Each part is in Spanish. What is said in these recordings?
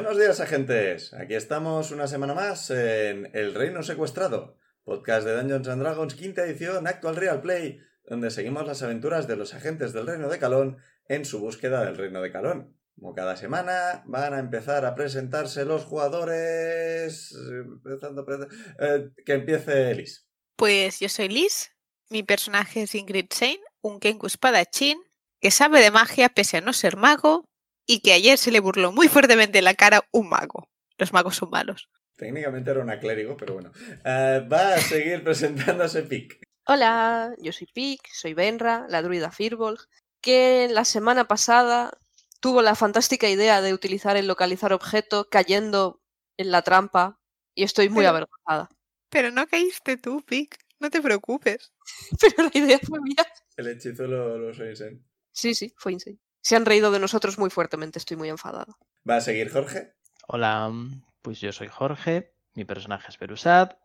Buenos días, agentes. Aquí estamos una semana más en El Reino Secuestrado, podcast de Dungeons and Dragons, quinta edición, actual Real Play, donde seguimos las aventuras de los agentes del Reino de Calón en su búsqueda del Reino de Calón. Como cada semana, van a empezar a presentarse los jugadores. Empezando, eh, que empiece Liz. Pues yo soy Liz, mi personaje es Ingrid Shane, un Kenku espadachín que sabe de magia pese a no ser mago y que ayer se le burló muy fuertemente en la cara un mago. Los magos son malos. Técnicamente era una clérigo, pero bueno. Eh, va a seguir presentándose Pic. Hola, yo soy Pic, soy Benra, la druida Firbolg, que la semana pasada tuvo la fantástica idea de utilizar el localizar objeto cayendo en la trampa y estoy muy Pero- avergonzada. Pero no caíste tú, Pic. No te preocupes. Pero la idea fue mía. El hechizo lo, lo sois, ¿eh? Sí, sí, fue insane. Se han reído de nosotros muy fuertemente, estoy muy enfadada. Va a seguir Jorge. Hola, pues yo soy Jorge, mi personaje es Berusat,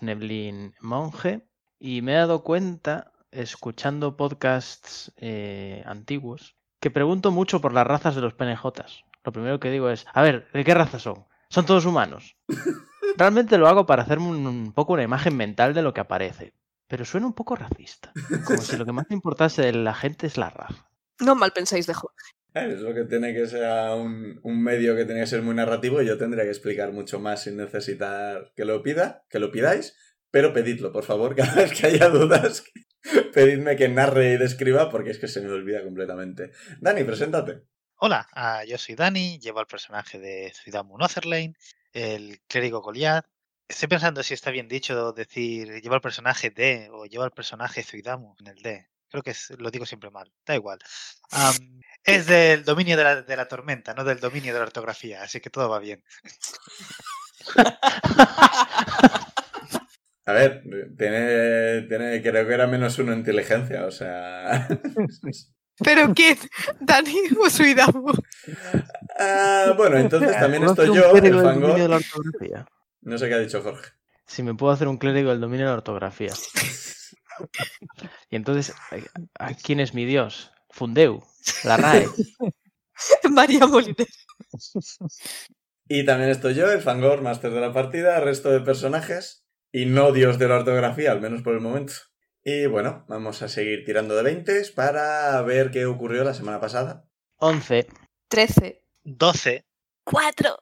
Neblin monje, y me he dado cuenta, escuchando podcasts eh, antiguos, que pregunto mucho por las razas de los PNJs. Lo primero que digo es, a ver, ¿de qué raza son? ¿Son todos humanos? Realmente lo hago para hacerme un, un poco una imagen mental de lo que aparece, pero suena un poco racista, como si lo que más importase de la gente es la raza. No mal pensáis de Jorge. Es lo que tiene que ser un, un medio que tiene que ser muy narrativo y yo tendría que explicar mucho más sin necesitar que lo pida, que lo pidáis, pero pedidlo, por favor, cada vez que haya dudas, pedidme que narre y describa porque es que se me olvida completamente. Dani, preséntate. Hola, ah, yo soy Dani, llevo al personaje de Zuidamu Notherlane, el clérigo Goliath. Estoy pensando si está bien dicho decir llevo al personaje de o llevo al personaje Zuidamu en el de. Creo que es- lo digo siempre mal, da igual. Am, es del dominio de la, de la tormenta, no del dominio de la ortografía, así que todo va bien. A ver, tiene, tiene, creo que era menos uno inteligencia, o sea... ¿Pero quién? ¿Dani o Suidamu? Ah, bueno, entonces también ¿Puedo estoy yo, el ortografía? No sé qué ha dicho Jorge. Si me puedo hacer un clérigo del dominio de la ortografía. Y entonces, ¿a- a ¿quién es mi dios? Fundeu, la RAE. María Moliner. Y también estoy yo, el Fangor, máster de la partida, resto de personajes y no dios de la ortografía, al menos por el momento. Y bueno, vamos a seguir tirando de 20 para ver qué ocurrió la semana pasada. 11. 13. 12. ¡Cuatro!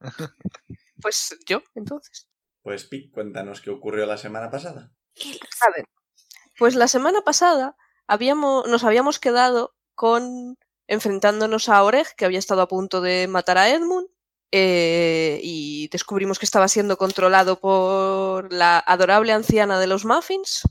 Pues yo, entonces. Pues Pi, cuéntanos qué ocurrió la semana pasada. A ver, pues la semana pasada habíamos, nos habíamos quedado con enfrentándonos a Oreg, que había estado a punto de matar a Edmund, eh, y descubrimos que estaba siendo controlado por la adorable anciana de los Muffins,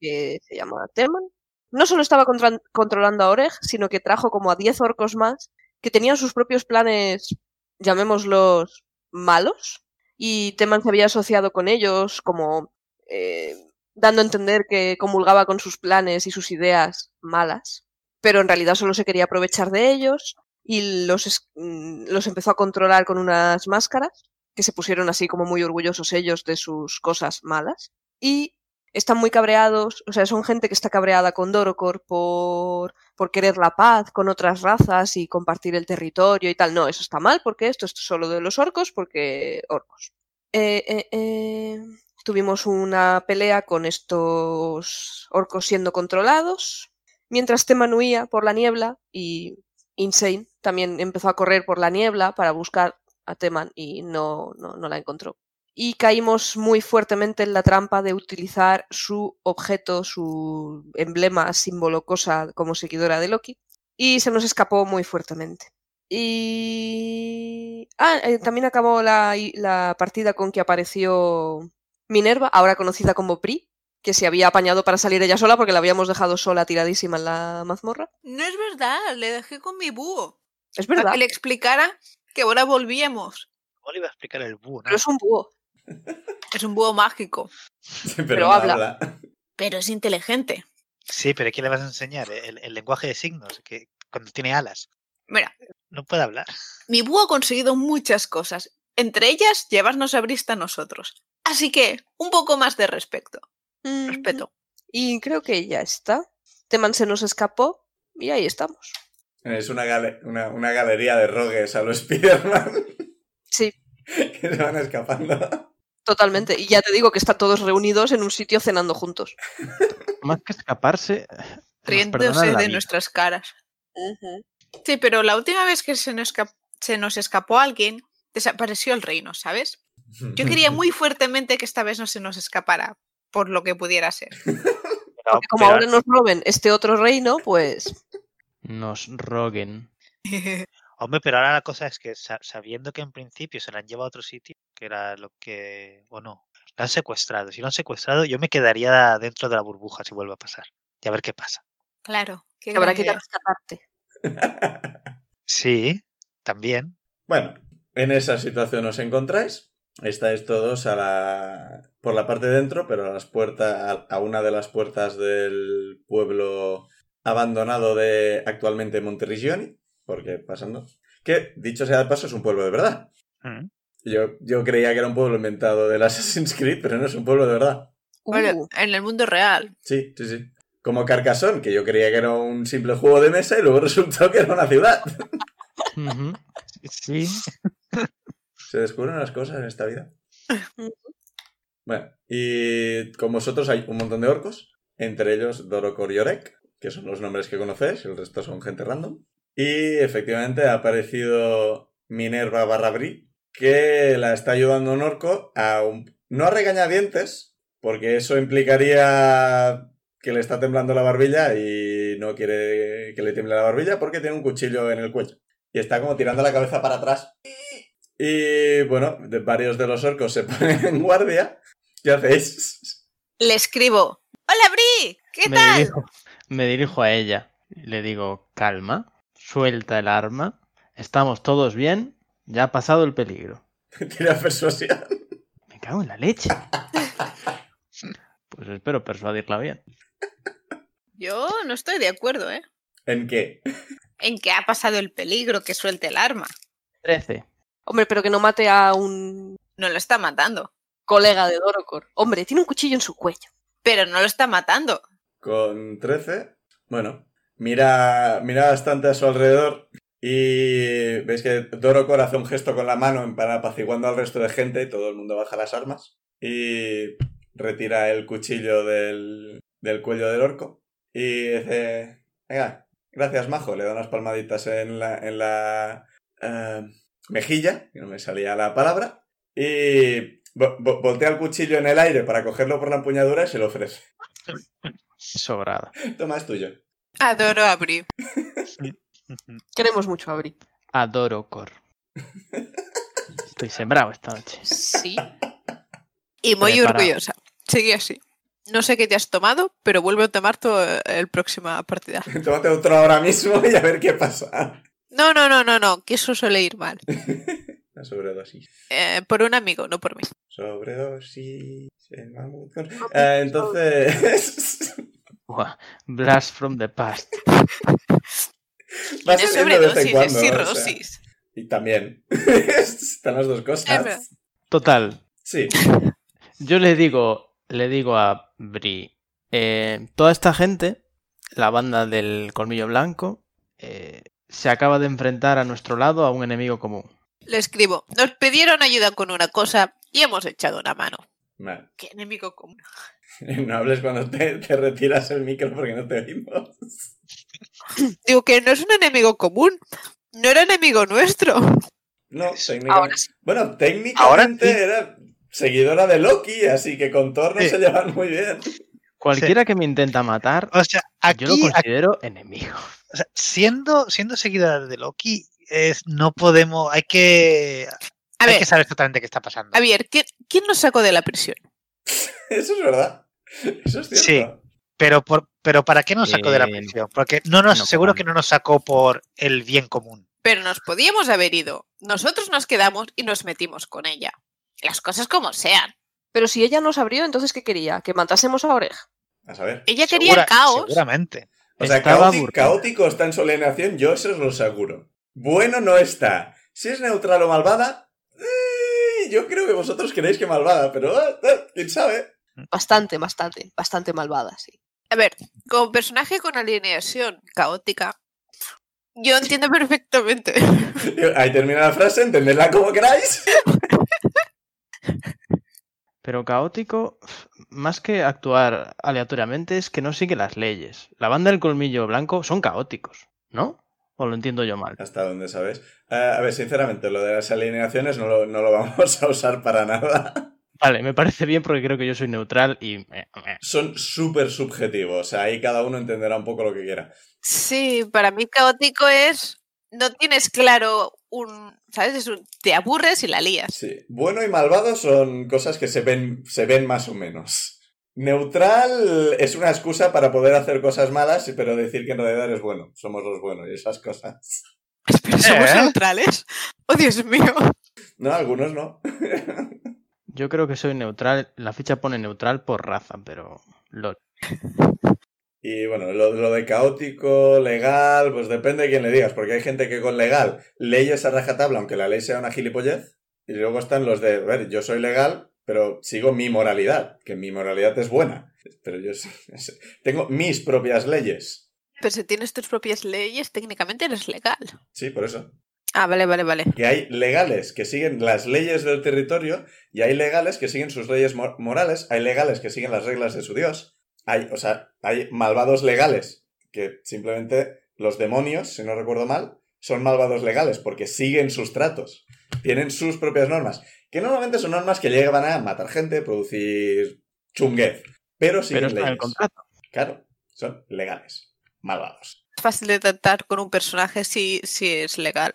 que se llama Teman. No solo estaba controlando a Oreg, sino que trajo como a 10 orcos más que tenían sus propios planes, llamémoslos malos, y Teman se había asociado con ellos como eh, dando a entender que comulgaba con sus planes y sus ideas malas, pero en realidad solo se quería aprovechar de ellos y los, mm, los empezó a controlar con unas máscaras que se pusieron así como muy orgullosos ellos de sus cosas malas y están muy cabreados, o sea, son gente que está cabreada con Dorocor por, por querer la paz con otras razas y compartir el territorio y tal. No, eso está mal porque esto es solo de los orcos porque orcos. Eh, eh, eh, Tuvimos una pelea con estos orcos siendo controlados, mientras Teman huía por la niebla y Insane también empezó a correr por la niebla para buscar a Teman y no, no, no la encontró. Y caímos muy fuertemente en la trampa de utilizar su objeto, su emblema, símbolo, cosa como seguidora de Loki, y se nos escapó muy fuertemente. Y. Ah, eh, también acabó la, la partida con que apareció Minerva, ahora conocida como Pri, que se había apañado para salir ella sola porque la habíamos dejado sola tiradísima en la mazmorra. No es verdad, le dejé con mi búho. Es Para verdad, que le explicara que ahora volvíamos. ¿Cómo le iba a explicar el búho? pero es un búho. Es un búho mágico, pero, Pero no habla. pero es inteligente. Sí, pero ¿qué le vas a enseñar? El, el lenguaje de signos, que cuando tiene alas. Mira, No puede hablar. mi búho ha conseguido muchas cosas, entre ellas llevarnos a Brista a nosotros. Así que, un poco más de respeto. Mm, Respeto. Y creo que ya está. Teman se nos escapó y ahí estamos. Es una, gale- una, una galería de rogues a los Spider-Man Sí, que se van escapando. totalmente. Y ya te digo que están todos reunidos en un sitio cenando juntos. Más que escaparse, Riéndose de vida. nuestras caras. Sí, pero la última vez que se nos, se nos escapó alguien, desapareció el reino, ¿sabes? Yo quería muy fuertemente que esta vez no se nos escapara, por lo que pudiera ser. Porque como ahora nos roben este otro reino, pues Nos roguen. Hombre, pero ahora la cosa es que sa- sabiendo que en principio se la han llevado a otro sitio, que era lo que... o no, la han secuestrado. Si lo han secuestrado, yo me quedaría dentro de la burbuja si vuelve a pasar. Y a ver qué pasa. claro. que habrá que ir a idea. rescatarte. Sí, también. Bueno, en esa situación os encontráis. Estáis todos a la... por la parte de dentro, pero a las puertas, a- una de las puertas del pueblo abandonado de actualmente Monterrigioni, porque pasando. Que, dicho sea de paso, es un pueblo de verdad. Mm. Yo, yo creía que era un pueblo inventado del Assassin's Creed, pero no es un pueblo de verdad. Vale, Uh, en el mundo real. Sí, sí, sí. Como Carcassonne, que yo creía que era un simple juego de mesa y luego resultó que era una ciudad. Sí. Se descubren las cosas en esta vida. Bueno, y con vosotros hay un montón de orcos, entre ellos Dorokor y Orek, que son los nombres que conocéis, el resto son gente random. Y efectivamente ha aparecido Minerva Barrabri, que la está ayudando a un orco a un... no a regañadientes, porque eso implicaría que le está temblando la barbilla y no quiere que le tiemble la barbilla porque tiene un cuchillo en el cuello. Y está como tirando la cabeza para atrás. Y bueno, de varios de los orcos se ponen en guardia. ¿Qué hacéis? Le escribo. Hola, Bri, ¿qué me, tal? dirijo, me dirijo a ella. y Le digo, calma, suelta el arma. Estamos todos bien. Ya ha pasado el peligro. Tira persuasión. Me cago en la leche. Pues espero persuadirla bien. Yo no estoy de acuerdo, ¿eh? ¿En qué? En que ha pasado el peligro, que suelte el arma. 13. Hombre, pero que no mate a un No lo está matando. colega de Dorocor. Hombre, tiene un cuchillo en su cuello. Pero no lo está matando. Con 13. Bueno, mira, mira bastante a su alrededor. Y veis que Dorocor hace un gesto con la mano para apaciguando al resto de gente y todo el mundo baja las armas. Y retira el cuchillo del, del cuello del orco. Y dice, venga, gracias majo. Le da unas palmaditas en la, en la eh, mejilla, que no me salía la palabra. Y vo- vo- voltea el cuchillo en el aire para cogerlo por la empuñadura y se lo ofrece. Sobrada. Toma, es tuyo. Adoro a Bri. Queremos mucho a Bri. Adoro Cor. Estoy sembrado esta noche. Sí. Y muy Preparado. orgullosa. Sigue así. No sé qué te has tomado, pero vuelve a tomar tu el próxima partida. Tómate otro ahora mismo y a ver qué pasa. No, no, no, no, no, que eso suele ir mal. La sobredosis. Eh, por un amigo, no por mí. Sobredosis. el mamut con- Eh, entonces. Buah, Blast from the past. Va No es saliendo de vez en sobredosis, cuando. es o sea, cirrosis. y también. Están las dos cosas. Total, Sí. yo le digo, le digo a Bri, eh, toda esta gente, la banda del colmillo blanco, eh, se acaba de enfrentar a nuestro lado a un enemigo común. Le escribo. Nos pidieron ayuda con una cosa y hemos echado una mano. Vale. ¿Qué enemigo común? No hables cuando te, te retiras el micro porque no te oímos. Digo que no es un enemigo común. No era enemigo nuestro. No, Ahora técnicamente. sí. Bueno, técnicamente Ahora sí. era seguidora de Loki, así que con Thor no Sí. se llevan muy bien. Cualquiera que me intenta matar, O sea, aquí, yo lo aquí- considero enemigo. O sea, siendo, siendo seguidora de Loki, es, no podemos, hay que, A hay ver, que saber exactamente qué está pasando. Javier, ¿quién, quién nos sacó de la prisión? Eso es verdad. Eso es cierto. Sí. Pero, por, pero ¿para qué nos sacó de la prisión? Porque no nos, no seguro que no nos sacó por el bien común. Pero nos podíamos haber ido. Nosotros nos quedamos y nos metimos con ella. Las cosas como sean. Pero si ella nos abrió, entonces ¿qué quería? ¿Que matásemos a Orej? A saber. Ella quería Segura- el caos. Seguramente. O sea, caótico, está en su alienación, yo eso os lo aseguro. Bueno no está. Si es neutral o malvada, eh, yo creo que vosotros queréis que malvada, pero eh, eh, quién sabe. Bastante, bastante, bastante malvada, sí. A ver, como personaje con alineación caótica, yo entiendo perfectamente. Ahí termina la frase, entendedla como queráis. Pero caótico, más que actuar aleatoriamente, es que no sigue las leyes. La banda del colmillo blanco son caóticos, ¿no? ¿O lo entiendo yo mal? Hasta dónde sabes. Eh, a ver, sinceramente, lo de las alineaciones no lo, no lo vamos a usar para nada. Vale, me parece bien porque creo que yo soy neutral y... Son súper subjetivos. O sea, ahí cada uno entenderá un poco lo que quiera. Sí, para mí caótico es. No tienes claro un. ¿Sabes? Es un- te aburres y la lías. Sí. Bueno y malvado son cosas que se ven, se ven más o menos. Neutral es una excusa para poder hacer cosas malas, pero decir que en realidad eres bueno. Somos los buenos y esas cosas. Pero somos ¿Eh? neutrales. Oh, Dios mío. No, algunos no. Yo creo que soy neutral. La ficha pone neutral por raza, pero... lol. Y bueno, lo, lo de caótico, legal, pues depende de quién le digas, porque hay gente que con legal leyes a rajatabla, aunque la ley sea una gilipollez, y luego están los de, a ver, yo soy legal, pero sigo mi moralidad, que mi moralidad es buena, pero yo tengo mis propias leyes. Pero si tienes tus propias leyes, técnicamente eres legal. Sí, por eso. Ah, vale, vale, vale. Que hay legales que siguen las leyes del territorio y hay legales que siguen sus leyes mor- morales, hay legales que siguen las reglas de su dios. Hay, o sea, hay malvados legales que simplemente los demonios, si no recuerdo mal, son malvados legales porque siguen sus tratos, tienen sus propias normas, que normalmente son normas que llevan a matar gente, producir chunguez, pero siguen Pero está en el leyes. contrato. Claro, son legales, malvados. Es fácil de tratar con un personaje si, si es legal.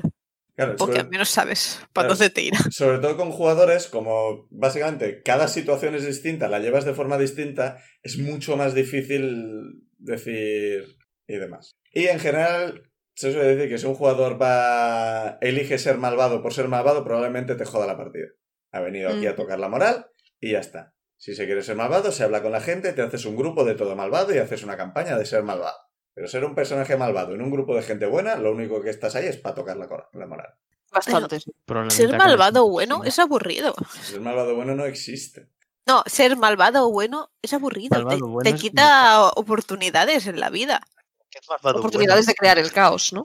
Claro, Porque sobre- al menos sabes para dónde te irá. Sobre todo con jugadores, como básicamente cada situación es distinta, la llevas de forma distinta, es mucho más difícil decir y demás. Y en general, se suele decir que si un jugador va elige ser malvado por ser malvado, probablemente te joda la partida. Ha venido aquí a Mm. tocar la moral y ya está. Si se quiere ser malvado, se habla con la gente, te haces un grupo de todo malvado y haces una campaña de ser malvado. Pero ser un personaje malvado en un grupo de gente buena, lo único que estás ahí es para tocar la, la moral. Bastante. Ser malvado siendo bueno es aburrido. Ser malvado bueno no existe. No, ser malvado bueno es aburrido. te- Malvado te, bueno es quita oportunidades en la vida. ¿Qué es malvado Oportunidades de crear el caos, ¿no?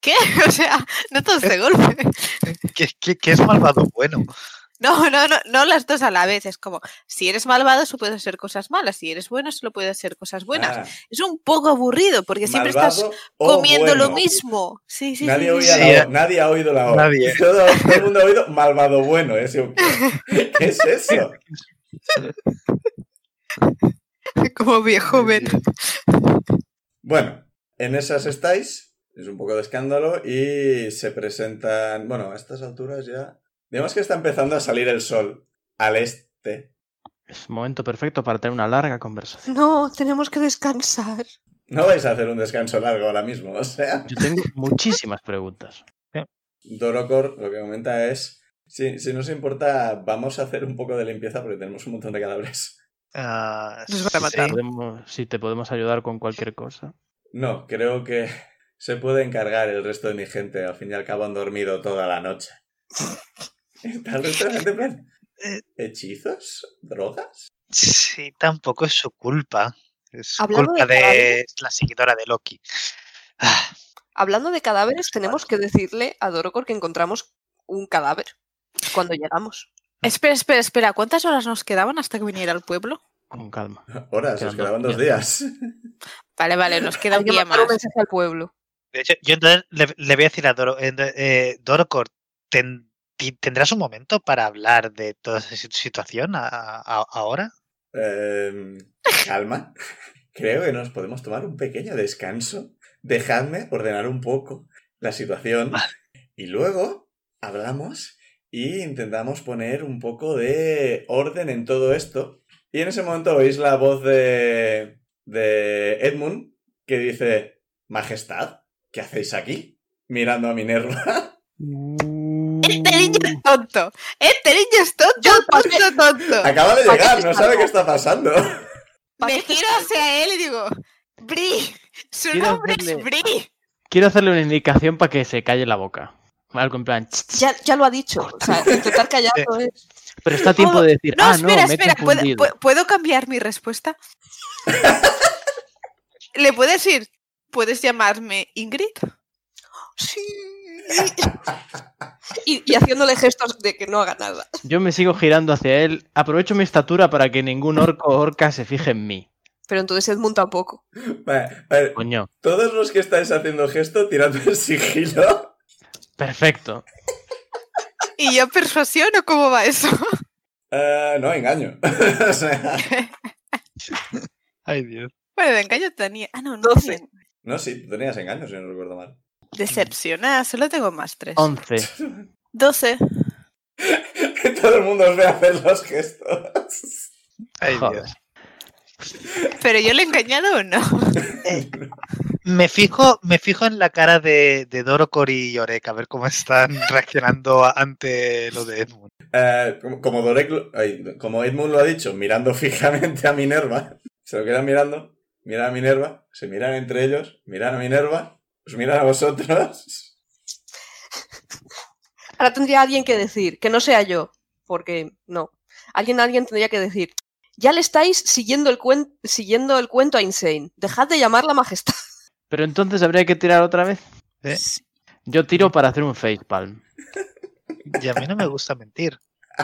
¿Qué? O sea, no todos de golpe. bueno? ¿Qué, qué- qué es malvado bueno? No, no, no, no las dos a la vez. Es como, si eres malvado, solo puedes hacer cosas malas. Si eres bueno, solo puedes hacer cosas buenas. Ah, Es un poco aburrido porque siempre estás comiendo lo mismo. Sí, sí, Nadie, sí, oía sí, la nadie ha oído la O. Nadie. Todo, todo el mundo ha oído malvado bueno. ¿eh? ¿Qué es eso? Como viejo ven. Bueno, en esas estáis. Es un poco de escándalo y se presentan. Bueno, a estas alturas ya. Digamos que está empezando a salir el sol al este. Es momento perfecto para tener una larga conversación. No, tenemos que descansar. No vais a hacer un descanso largo ahora mismo, o sea. Yo tengo muchísimas preguntas. Dorocor lo que comenta es. Si, si no os importa, vamos a hacer un poco de limpieza porque tenemos un montón de cadáveres. Nos sí. matar. Podemos- si te podemos ayudar con cualquier cosa. No, creo que se puede encargar el resto de mi gente. Al fin y al cabo han dormido toda la noche. Está el resto de la gente en plan, Eh. ¿Hechizos? ¿Drogas? Sí, tampoco es su culpa. Es Hablando culpa de la seguidora de Loki. Ah, Hablando de cadáveres, tenemos que decirle a Dorocor que encontramos un cadáver cuando llegamos. Espera, espera, espera. ¿Cuántas horas nos quedaban hasta que viniera al pueblo? Con calma. Horas, os Quedan quedaban dos días. Vale, vale, nos queda un día mandar un más. mensaje al pueblo. de hecho, yo entonces le, le voy a decir a Doro, eh, eh, Dorocor, ten- ti- ¿tendrás un momento para hablar de toda esa si- situación a- a- ahora? Em, calma. Creo que nos podemos tomar un pequeño descanso. Dejadme ordenar un poco la situación. Y luego hablamos y intentamos poner un poco de orden en todo esto. Y en ese momento oís la voz de, de Edmund que dice, Majestad, ¿qué hacéis aquí? Mirando a Minerva. Este niño es tonto. Este niño es tonto, tonto, tonto. Acaba de ¿Para qué llegar, no sabe qué está pasando. Me giro hacia él y digo, Bri, su Quiero nombre es Bri. Quiero hacerle una indicación para que se calle la boca. Algo en plan. Ya, ya lo ha dicho. O sea, intentar callarlo es. Pero está a tiempo Oh, de decir. No, ah, espera, no, me he espera. ¿puedo, confundido". pu- ¿puedo cambiar mi respuesta? ¿Le puedes decir, puedes llamarme Ingrid? Sí. Y, y haciéndole gestos de que no haga nada. Yo me sigo girando hacia él. Aprovecho mi estatura para que ningún orco o orca se fije en mí. Pero entonces Edmund tampoco. Vale, a ver, Coño. todos los que estáis haciendo gesto, tirando el sigilo. Perfecto. ¿Y yo persuasión o cómo va eso? Eh, no, engaño. o sea, Ay, Dios. Bueno, de engaño tenía. Ah, no, no. Doce. tenía. no, sí, tú tenías engaño, si no recuerdo mal. Decepción. Ah, solo tengo más tres. 11. 12. Que todo el mundo os ve hacer los gestos. Ay, Joder. Dios. ¿Pero yo le he engañado o no? Me fijo, me fijo en la cara de, de Dorocor y Yorek a ver cómo están reaccionando ante lo de Edmund. Eh, como, Dorek como Edmund lo ha dicho, mirando fijamente a Minerva, se lo quedan mirando, miran a Minerva, se miran entre ellos, miran a Minerva, os miran a vosotros. Ahora tendría alguien que decir, que no sea yo, porque no. Alguien, alguien tendría que decir, ya le estáis siguiendo el, cuen- siguiendo el cuento a Insane. Dejad de llamarla majestad. Pero entonces habría que tirar otra vez. ¿eh? Yo tiro para hacer un facepalm. Y a mí no me gusta mentir.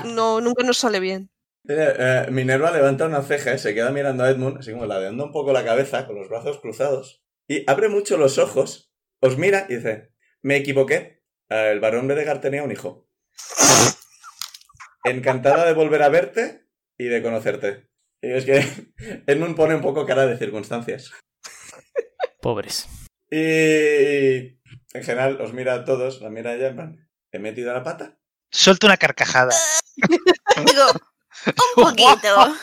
No, nunca nos sale bien. Eh, eh, Minerva levanta una ceja y se queda mirando a Edmund, así como ladeando un poco la cabeza, con los brazos cruzados, y abre mucho los ojos, os mira y dice, me equivoqué, el varón Bedegar tenía un hijo. Encantada de volver a verte y de conocerte. Y es que Edmund pone un poco cara de circunstancias. Pobres. Y en general os mira a todos, la mira a ella en plan, ¿he metido la pata? Suelto una carcajada. Digo, un poquito.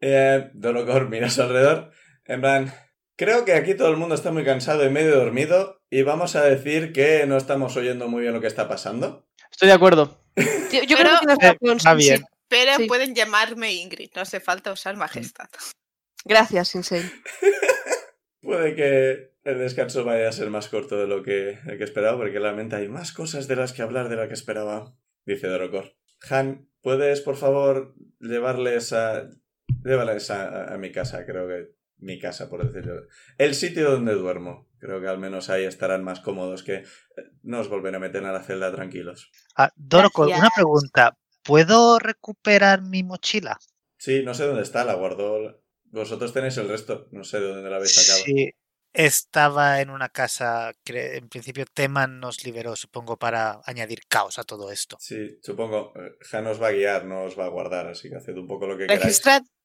Eh, Dolocor mira a su alrededor, en plan, creo que aquí todo el mundo está muy cansado y medio dormido y vamos a decir que no estamos oyendo muy bien lo que está pasando. Estoy de acuerdo. Yo, yo Pero- creo que tienes Eh, sí, sí. bien. Pero Sí. pueden llamarme Ingrid, no hace falta usar majestad. Gracias, Insane. Puede que el descanso vaya a ser más corto de lo que, de que esperaba, porque realmente hay más cosas de las que hablar de la que esperaba, dice Dorocor. Han, ¿puedes por favor llevarles a... Llévales a, a mi casa, creo que... Mi casa, por decirlo. El sitio donde duermo. Creo que al menos ahí estarán más cómodos que... eh, No os volveré a meter a la celda tranquilos. Ah, una pregunta. ¿Puedo recuperar mi mochila? Sí, no sé dónde está, la guardó... Vosotros tenéis el resto, no sé de dónde la habéis sacado. Sí, estaba en una casa que en principio Teman nos liberó, supongo, para añadir caos a todo esto. Sí, supongo. eh, Han os va a guiar, no os va a guardar, así que haced un poco lo que queráis.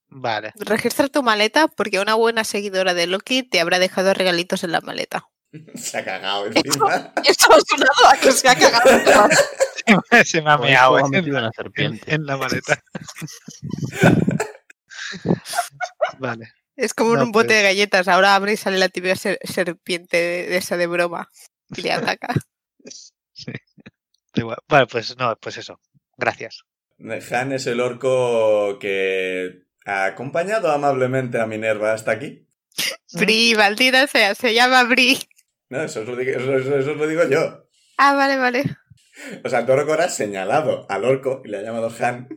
Vale. registra tu maleta porque una buena seguidora de Loki te habrá dejado regalitos en la maleta. Se ha cagado encima. Esto ha sonado a que se ha cagado. Se me ha meado ha en, metido la- una en- serpiente. en la maleta. vale. Es como No, un bote pues. de galletas. Ahora abre y sale la típica ser- serpiente de, de esa de broma y le ataca. Da igual. Vale, pues no, pues eso. Gracias. Han es el orco que ha acompañado amablemente a Minerva hasta aquí. Bri, maldita sea, se llama Bri. No, eso os lo digo, eso- eso- eso os lo digo yo. Ah, vale, vale. O sea, Dorocor ha señalado al orco y le ha llamado Han.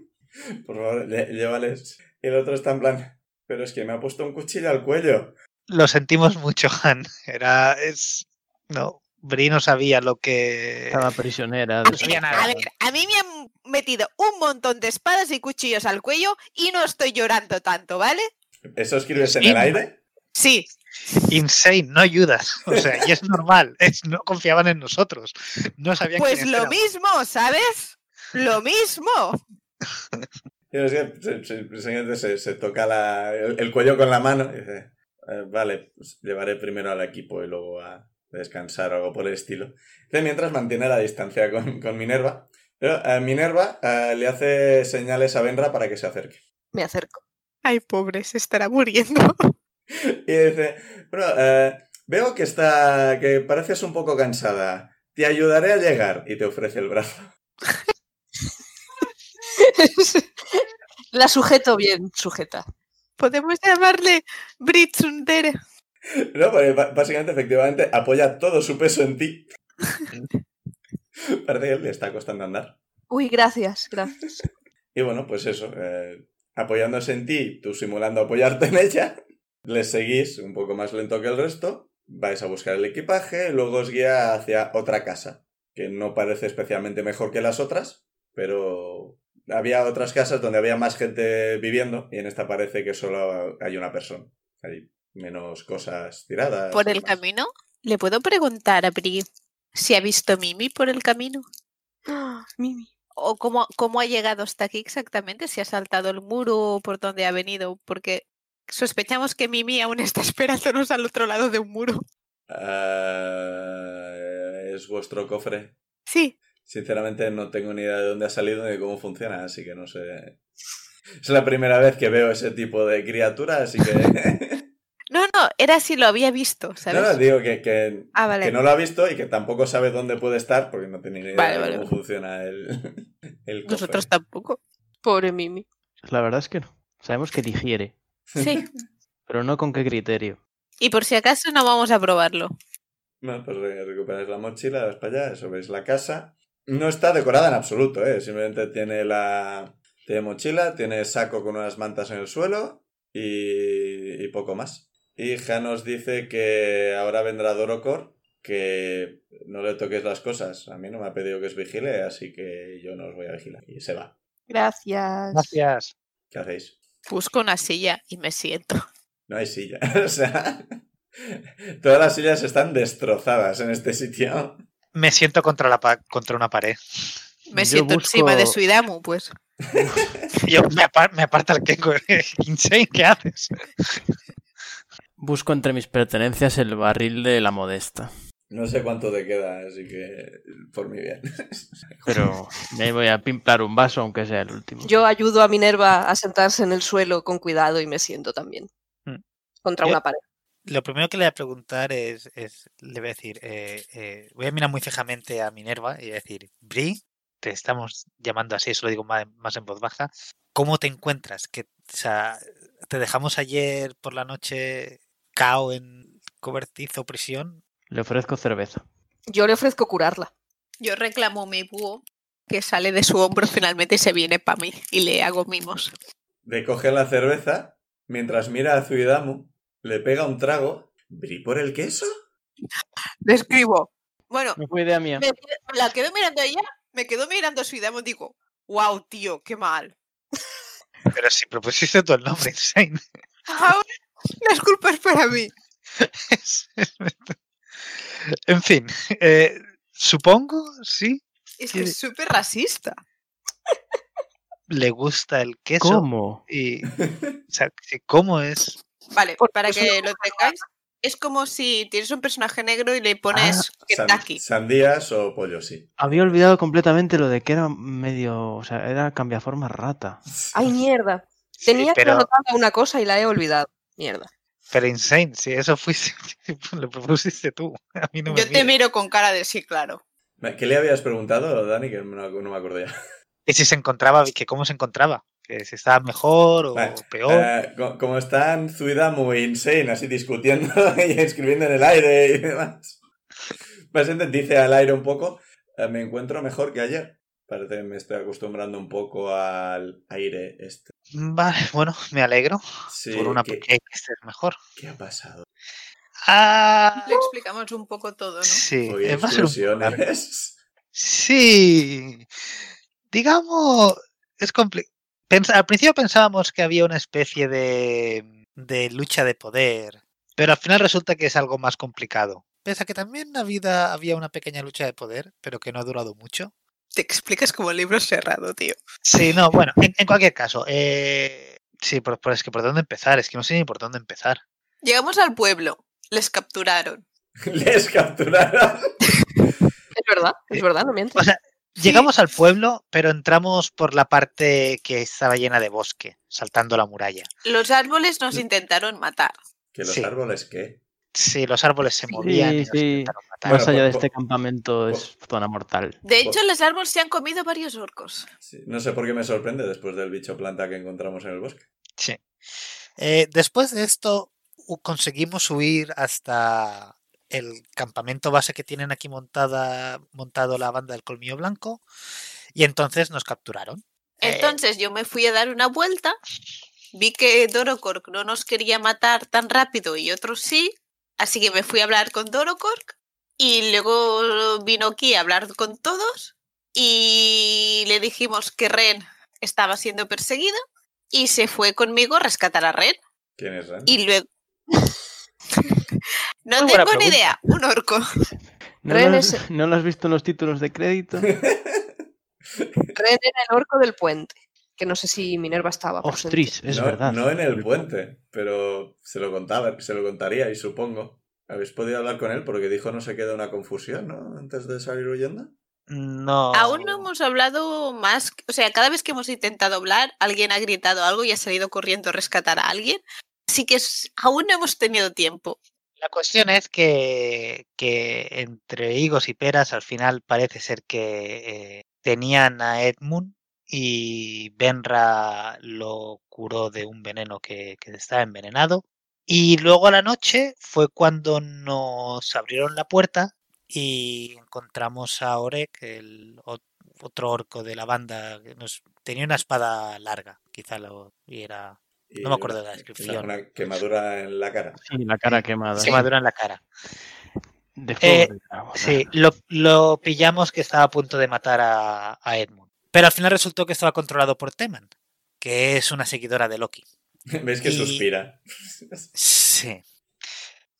Por favor, llévales. Y el otro está en plan, pero es que me ha puesto un cuchillo al cuello. Lo sentimos mucho, Han. Era. Es. No. Bri no sabía lo que. Estaba prisionera. No de sabía su- nada. A ver, a mí me han metido un montón de espadas y cuchillos al cuello y no estoy llorando tanto, ¿vale? ¿Eso escribes en Sí. el aire? Sí, Insane, no ayudas. O sea, y es normal. Es, no confiaban en nosotros. No sabían pues lo mismo, ¿sabes? Lo mismo. Se, se- se- se- se toca la- el, el cuello con la mano y dice, "Eh, vale, pues llevaré primero al equipo y luego a descansar o algo por el estilo. Mientras mantiene la distancia con, con Minerva Pero, eh, Minerva eh, le hace señales a Benra para que se acerque. Me acerco. Ay, pobre, se estará muriendo. Y dice, bueno, eh, veo que está, que pareces un poco cansada. Te ayudaré a llegar. Y te ofrece el brazo. La sujeto bien, sujeta. Podemos llamarle Britsundere. No, porque básicamente, efectivamente, apoya todo su peso en ti. Parece que le está costando andar. Uy, gracias, gracias. Y bueno, pues eso, eh, apoyándose en ti, tú simulando apoyarte en ella, les seguís un poco más lento que el resto, vais a buscar el equipaje, luego os guía hacia otra casa, que no parece especialmente mejor que las otras, pero había otras casas donde había más gente viviendo y en esta parece que solo hay una persona. Hay menos cosas tiradas. Por el camino, ¿le puedo preguntar a Bri si ha visto Mimi por el camino? Ah, Mimi. ¿O cómo, cómo ha llegado hasta aquí exactamente? ¿Si ha saltado el muro o por dónde ha venido? Porque sospechamos que Mimi aún está esperándonos al otro lado de un muro. Ah, es vuestro cofre. Sí, Sinceramente no tengo ni idea de dónde ha salido ni de cómo funciona, así que no sé. Es la primera vez que veo ese tipo de criatura, así que... No, no, era si lo había visto, no, ¿sabes? no, digo que, que, ah, vale. que no lo ha visto y que tampoco sabe dónde puede estar porque no tiene ni idea Vale, de vale, cómo funciona el, el cofre. Nosotros tampoco. Pobre Mimi. La verdad es que no. Sabemos que digiere, Sí. pero no con qué criterio. Y por si acaso no vamos a probarlo. Bueno, pues re- recuperáis la mochila, vas para allá, eso veis la casa. No está decorada en absoluto, ¿eh? Simplemente tiene la... Tiene mochila, tiene saco con unas mantas en el suelo y, y poco más. Y Ja nos dice que ahora vendrá Dorocor, que no le toques las cosas. A mí no me ha pedido que os vigile, así que yo no os voy a vigilar. Y se va. Gracias. Gracias. ¿Qué hacéis? Busco una silla y me siento. No hay silla. o sea... Todas las sillas están destrozadas en este sitio. Me siento contra, la pa- contra una pared. Me Yo siento encima de Suidamu, pues. Yo, me, apar- me aparta el Kenko. Insane, ¿qué haces? Busco entre mis pertenencias el barril de la modesta. No sé cuánto te queda, así que por mi bien. Pero me voy a pimplar un vaso, aunque sea el último. Yo ayudo a Minerva a sentarse en el suelo con cuidado y me siento también. Mm. Contra una pared. Lo primero que le voy a preguntar es, es- le voy a decir, eh, eh, voy a mirar muy fijamente a Minerva y voy a decir, Bri, te estamos llamando así, eso lo digo más, más en voz baja, ¿cómo te encuentras? Que, o sea, te dejamos ayer por la noche cao en cobertizo prisión. Le ofrezco cerveza. Yo le ofrezco curarla. Yo reclamo mi búho que sale de su hombro finalmente y se viene para mí y le hago mimos. Le coge la cerveza, mientras mira a Zuidamu, le pega un trago. ¿Bri por el queso? Le escribo. Bueno, No fue idea mía. me, la quedo mirando a ella, me quedo mirando a Suidamu y digo, wow, tío, qué mal. Pero si propusiste tú el nombre, Insane. Las culpas para mí. En fin, eh, supongo, sí, Es que Sí. es súper racista. le gusta el queso. ¿Cómo? Y, o sea, que ¿cómo es? Vale, para que lo tengáis, es como si tienes un personaje negro y le pones San- Kentucky. sandías o pollo, sí. Había olvidado completamente lo de que era medio. O sea, era cambiaforma rata. ¡Ay, mierda! Sí, Tenía que pero, anotar una cosa y la he olvidado. Mierda. pero Insane, si eso fuiste, lo propusiste tú. A mí no me Yo te miro con cara de sí, claro. ¿Qué le habías preguntado, Dani? Que no, no me acuerdo ya. Que si se encontraba, que cómo se encontraba, que si estaba mejor o Vale, peor. Co- como están Zuidamu e Insane así discutiendo y escribiendo en el aire y demás. Básicamente dice al aire un poco, eh, me encuentro mejor que ayer. Parece que me estoy acostumbrando un poco al aire este. Vale, bueno, me alegro Sí, por una ¿qué, que estés mejor. qué ha pasado? Ah, Le explicamos un poco todo, ¿no? sí, Hoy va a ser un poco largo. exclusiones. Sí, digamos, es complicado. Al principio pensábamos que había una especie de, de lucha de poder, pero al final resulta que es algo más complicado. Pese a que también la vida había una pequeña lucha de poder, pero que no ha durado mucho. Te explicas como libro cerrado, tío. Sí, no, bueno, en, en cualquier caso, eh, sí, por, por- es que por dónde empezar, es que no sé ni por dónde empezar. Llegamos al pueblo, les capturaron. Les capturaron. Es verdad, es verdad, no mientes. O sea, Llegamos al pueblo, pero entramos por la parte que estaba llena de bosque, saltando la muralla. Los árboles nos intentaron matar. ¿Que los Sí. árboles qué? Sí, los árboles se movían y nos sí. intentaron matar. Más allá de este campamento es zona mortal. De hecho, los árboles se han comido varios orcos. Sí, No sé por qué me sorprende después del bicho planta que encontramos en el bosque. Sí. Eh, después de esto, conseguimos huir hasta el campamento base que tienen aquí montada, montado la banda del Colmillo Blanco y entonces nos capturaron. Eh, Entonces yo me fui a dar una vuelta, vi que Dorocork no nos quería matar tan rápido y otros sí, así que me fui a hablar con Dorocork y luego vino aquí a hablar con todos y le dijimos que Ren estaba siendo perseguida y se fue conmigo a rescatar a Ren ¿Quién es Ren? y luego... no Muy tengo ni idea, un orco. ¿No, Ren lo has, es- ¿No lo has visto en los títulos de crédito? Ren era el orco del puente, que no sé si Minerva estaba presente. Ostris, es no, verdad. no en el puente, pero se lo contaba, se lo contaría y supongo. ¿Habéis podido hablar con él? Porque dijo no se queda una confusión, ¿no? Antes de salir huyendo. No. Aún no hemos hablado más, o sea, cada vez que hemos intentado hablar, alguien ha gritado algo y ha salido corriendo a rescatar a alguien. Así que aún no hemos tenido tiempo. La cuestión es que, que entre higos y peras al final parece ser que eh, tenían a Edmund y Benra lo curó de un veneno que, que estaba envenenado. Y luego a la noche fue cuando nos abrieron la puerta y encontramos a Orek, el ot- otro orco de la banda. que nos, tenía una espada larga, quizá lo y era Y No me acuerdo de la descripción. Una, quemadura en la cara. Sí, la cara quemada. quemadura en la cara. De fuego Eh. Sí, lo, lo pillamos que estaba a punto de matar a, a Edmund. Pero al final resultó que estaba controlado por Teman, que es una seguidora de Loki. ¿Veis que Y- suspira? Sí.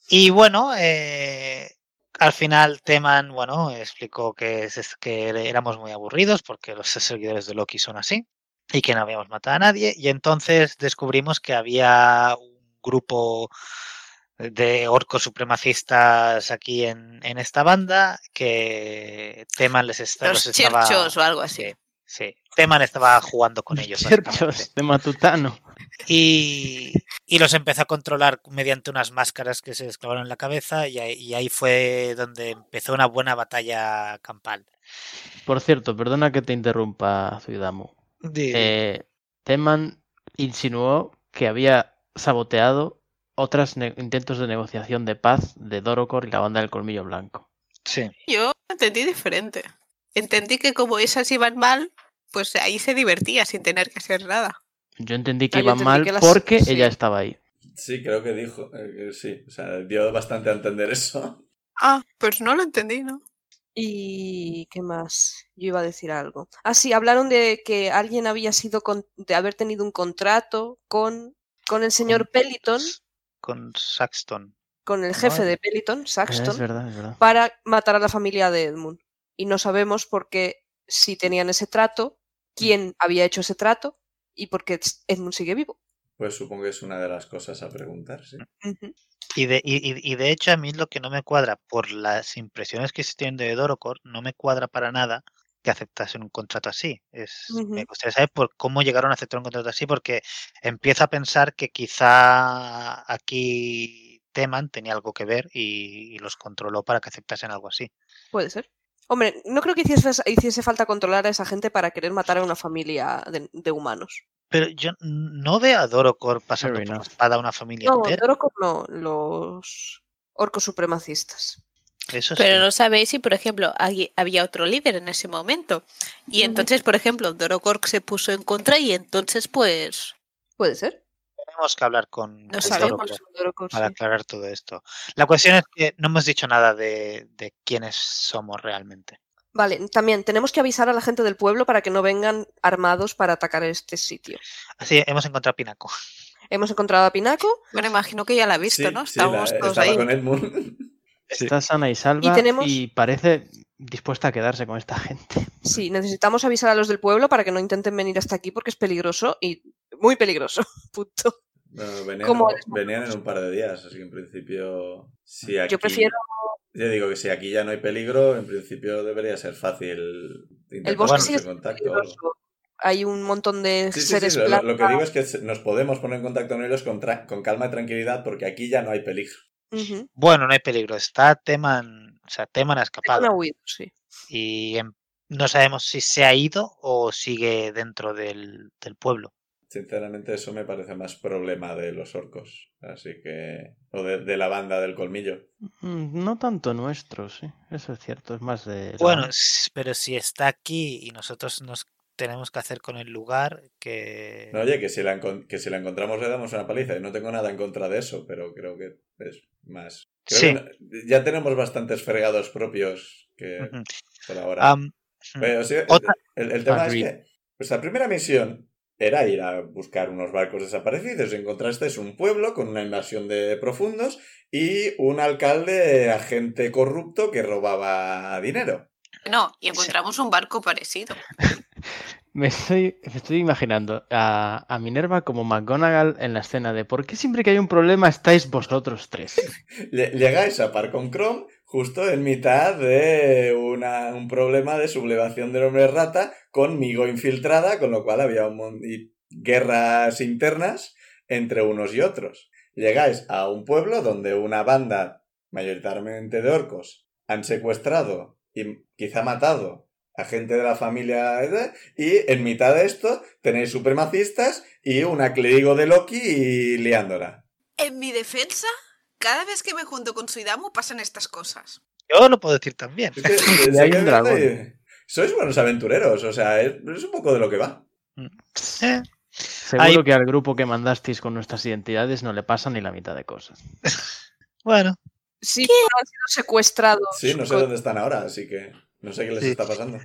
Y bueno, eh, al final Teman, bueno, explicó que, es, que éramos muy aburridos porque los seguidores de Loki son así y que no habíamos matado a nadie. Y entonces descubrimos que había un grupo de orcos supremacistas aquí en, en esta banda que Teman les, esta- Los los estaba... o algo así. Sí. Teman estaba jugando con ellos. Cherchos de Matutano. Y, y los empezó a controlar mediante unas máscaras que se les clavaron en la cabeza y ahí, y ahí fue donde empezó una buena batalla campal. Por cierto, perdona que te interrumpa, Zuidamu. Eh, Teman insinuó que había saboteado otros intentos de negociación de paz de Dorocor y la banda del Colmillo Blanco. sí. Yo entendí diferente. Entendí que como esas iban mal, pues ahí se divertía sin tener que hacer nada. Yo entendí que Ah, iban entendí mal que las- porque sí. ella estaba ahí. Sí, creo que dijo. eh, sí, o sea, dio bastante a entender eso. Ah, pues no lo entendí, ¿no? ¿Y qué más? Yo iba a decir algo. Ah, sí, hablaron de que alguien había sido con- de haber tenido un contrato con, con el señor Peliton, Con Saxton. con el jefe Vale. de Peliton, Es Saxton, verdad, es verdad. para matar a la familia de Edmund. Y no sabemos por qué si tenían ese trato, quién había hecho ese trato y por qué Edmund sigue vivo. Pues supongo que es una de las cosas a preguntar, sí. Y de, y, y- y de hecho a mí lo que no me cuadra por las impresiones que se tienen de Dorocor, no me cuadra para nada que aceptasen un contrato así. Es, Me gustaría saber por cómo llegaron a aceptar un contrato así, porque empiezo a pensar que quizá aquí Teman tenía algo que ver y, y los controló para que aceptasen algo así. Puede ser. Hombre, no creo que hiciese, hiciese falta controlar a esa gente para querer matar a una familia de, de humanos. Pero yo no veo a Dorocor pasando por la espada a una familia No, entera. Dorocor no, los orcos supremacistas. Eso Pero sí. no sabéis si, por ejemplo, hay- había otro líder en ese momento. Y entonces, por ejemplo, Dorocork se puso en contra y entonces, pues, Puede ser. Tenemos que hablar con, No sabemos. Para sí. aclarar todo esto. La cuestión es que no hemos dicho nada de, de quiénes somos realmente. Vale, también tenemos que avisar a la gente del pueblo para que no vengan armados para atacar este sitio. Así hemos encontrado a Pinaco. Hemos encontrado a Pinaco bueno, imagino que ya la ha visto, Sí, ¿no? sí, la- Estamos todos ahí. con Edmund. Está sana y salva y, tenemos- parece dispuesta a quedarse con esta gente. Sí, necesitamos avisar a los del pueblo para que no intenten venir hasta aquí porque es peligroso y muy peligroso. Punto. Bueno, venían, Como- venían en un par de días, así que en principio. Si aquí, Yo prefiero, Ya digo que si aquí ya no hay peligro, en principio debería ser fácil El bosque en siendo contacto. Hay un montón de Sí, sí, seres sí, lo, lo- lo que digo es que nos podemos poner en contacto con ellos con, calma y tranquilidad porque aquí ya no hay peligro. Bueno, no hay peligro. Está Teman, o sea, Teman ha escapado. huido, sí. Y no sabemos si se ha ido o sigue dentro del, del pueblo. Sinceramente, eso me parece más problema de los orcos. Así que. O de, de la banda del colmillo. Mm, No tanto nuestro, sí. Eso es cierto, es más de... la Bueno, banda. pero si está aquí y nosotros nos tenemos que hacer con el lugar, que... No, oye, que si, la que si la encontramos le damos una paliza. Y no tengo nada en contra de eso, pero creo que es más. Creo Sí. que no- ya tenemos bastantes fregados propios que por ahora. Am, Pero sí, el, Otra- el- el tema Agreed. es que nuestra primera misión era ir a buscar unos barcos desaparecidos y encontraste un pueblo con una invasión de profundos y un alcalde agente corrupto que robaba dinero. No, y encontramos un barco parecido. Me estoy, me estoy imaginando a, a Minerva como McGonagall en la escena de ¿por qué siempre que hay un problema estáis vosotros tres? Lle- Llegáis a par con Chrome justo en mitad de una- un problema de sublevación del hombre rata con Migo infiltrada, con lo cual había un guerras internas entre unos y otros. Llegáis a un pueblo donde una banda, mayoritariamente de orcos, han secuestrado y quizá matado a gente de la familia y en mitad de esto tenéis supremacistas y una clérigo de Loki y liándola. En mi defensa, cada vez que me junto con Suidamu pasan estas cosas. yo lo puedo decir también. Es que- hay un dragón. Sois buenos aventureros, o sea, es, es un poco de lo que va. Eh, Seguro Hay- que al grupo que mandasteis con nuestras identidades no le pasa ni la mitad de cosas. bueno, Sí, han sido secuestrados. Sí, no sé dónde están ahora, así que no sé qué les Sí. está pasando.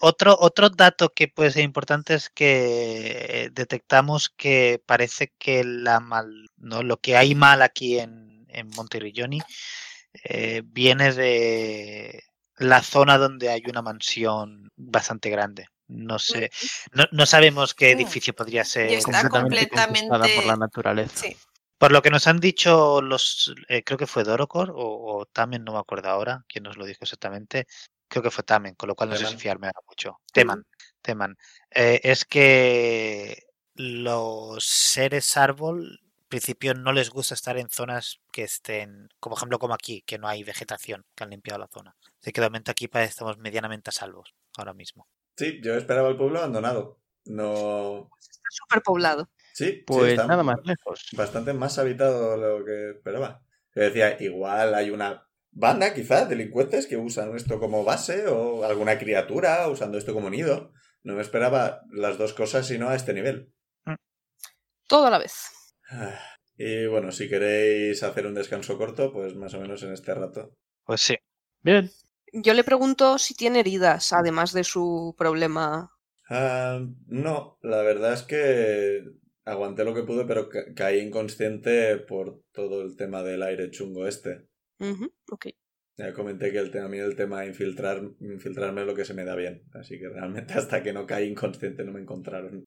Otro, otro dato que puede ser importante es que detectamos que parece que la mal, ¿no? lo que hay mal aquí en, en Monterrilloni eh, viene de la zona donde hay una mansión bastante grande. No sé, no, no sabemos qué Mm. edificio podría ser. Y está Completamente por la naturaleza. Sí. Por lo que nos han dicho los, eh, creo que fue Dorocor o, o Tamen, no me acuerdo ahora quién nos lo dijo exactamente. Creo que fue Tamen, con lo cual no sé si fiarme ahora mucho. Teman, Teman. Eh, es que los seres árbol, en principio, no les gusta estar en zonas que estén, como ejemplo como aquí, que no hay vegetación, que han limpiado la zona. Así que de momento aquí estamos medianamente a salvos ahora mismo. Sí, yo esperaba el pueblo abandonado. No. Está súper poblado. Sí, sí, Pues está nada más lejos. Bastante más habitado de lo que esperaba. Yo decía, igual hay una banda, quizás, delincuentes que usan esto como base o alguna criatura usando esto como nido. No me esperaba las dos cosas, sino a este nivel. Todo a la vez. Ah, Y bueno, si queréis hacer un descanso corto, pues más o menos en este rato. Pues sí. Bien. Yo le pregunto si tiene heridas, además de su problema. Ah, no, la verdad es que aguanté lo que pude, pero ca- caí inconsciente por todo el tema del aire chungo este. Ujú, ok. Ya comenté que el tema, a mí el tema de infiltrar, infiltrarme es lo que se me da bien. Así que realmente hasta que no caí inconsciente no me encontraron.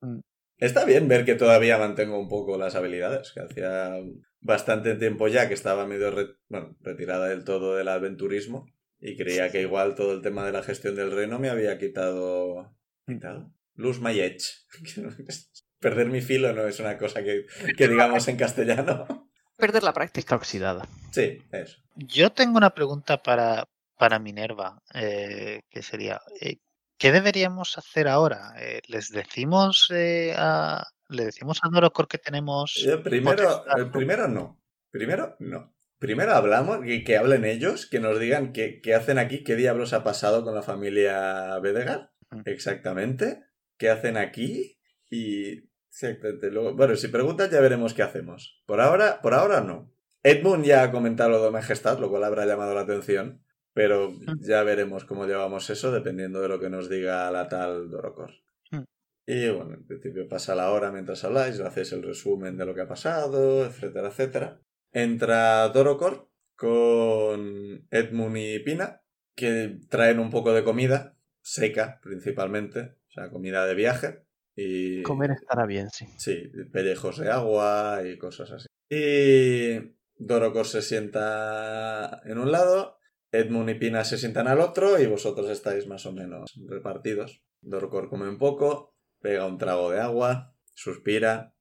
Mm. Está bien ver que todavía mantengo un poco las habilidades, que hacía bastante tiempo ya que estaba medio re- bueno, retirada del todo del aventurismo y creía que igual todo el tema de la gestión del reino me había quitado... ¿Quitado? Lose my edge. Perder mi filo no es una cosa que, que digamos en castellano. Perder la práctica. Está oxidada. Sí, eso. Yo tengo una pregunta para, para Minerva, eh, que sería, eh, ¿qué deberíamos hacer ahora? Eh, ¿Les decimos eh, a, le decimos a Dorocor que tenemos primero, primero no. Primero no. Primero hablamos y que hablen ellos, que nos digan qué, qué hacen aquí, qué diablos ha pasado con la familia Bedegar. Exactamente. ¿Qué hacen aquí? Y. exactamente, luego- bueno, si preguntas ya veremos qué hacemos. Por ahora, por ahora no. Edmund ya ha comentado lo de Majestad, lo cual habrá llamado la atención. Pero Mm. ya veremos cómo llevamos eso, dependiendo de lo que nos diga la tal Dorocor. Mm. Y bueno, en principio pasa la hora mientras habláis, hacéis el resumen de lo que ha pasado, etcétera, etcétera. Entra Dorocor con Edmund y Pina, que traen un poco de comida, seca principalmente, o sea, comida de viaje. Y Comer estará bien, sí. Sí, pellejos de agua y cosas así. Y Dorocor se sienta en un lado Edmund y Pina se sientan al otro y vosotros estáis más o menos repartidos. Dorcor come un poco, pega un trago de agua, suspira.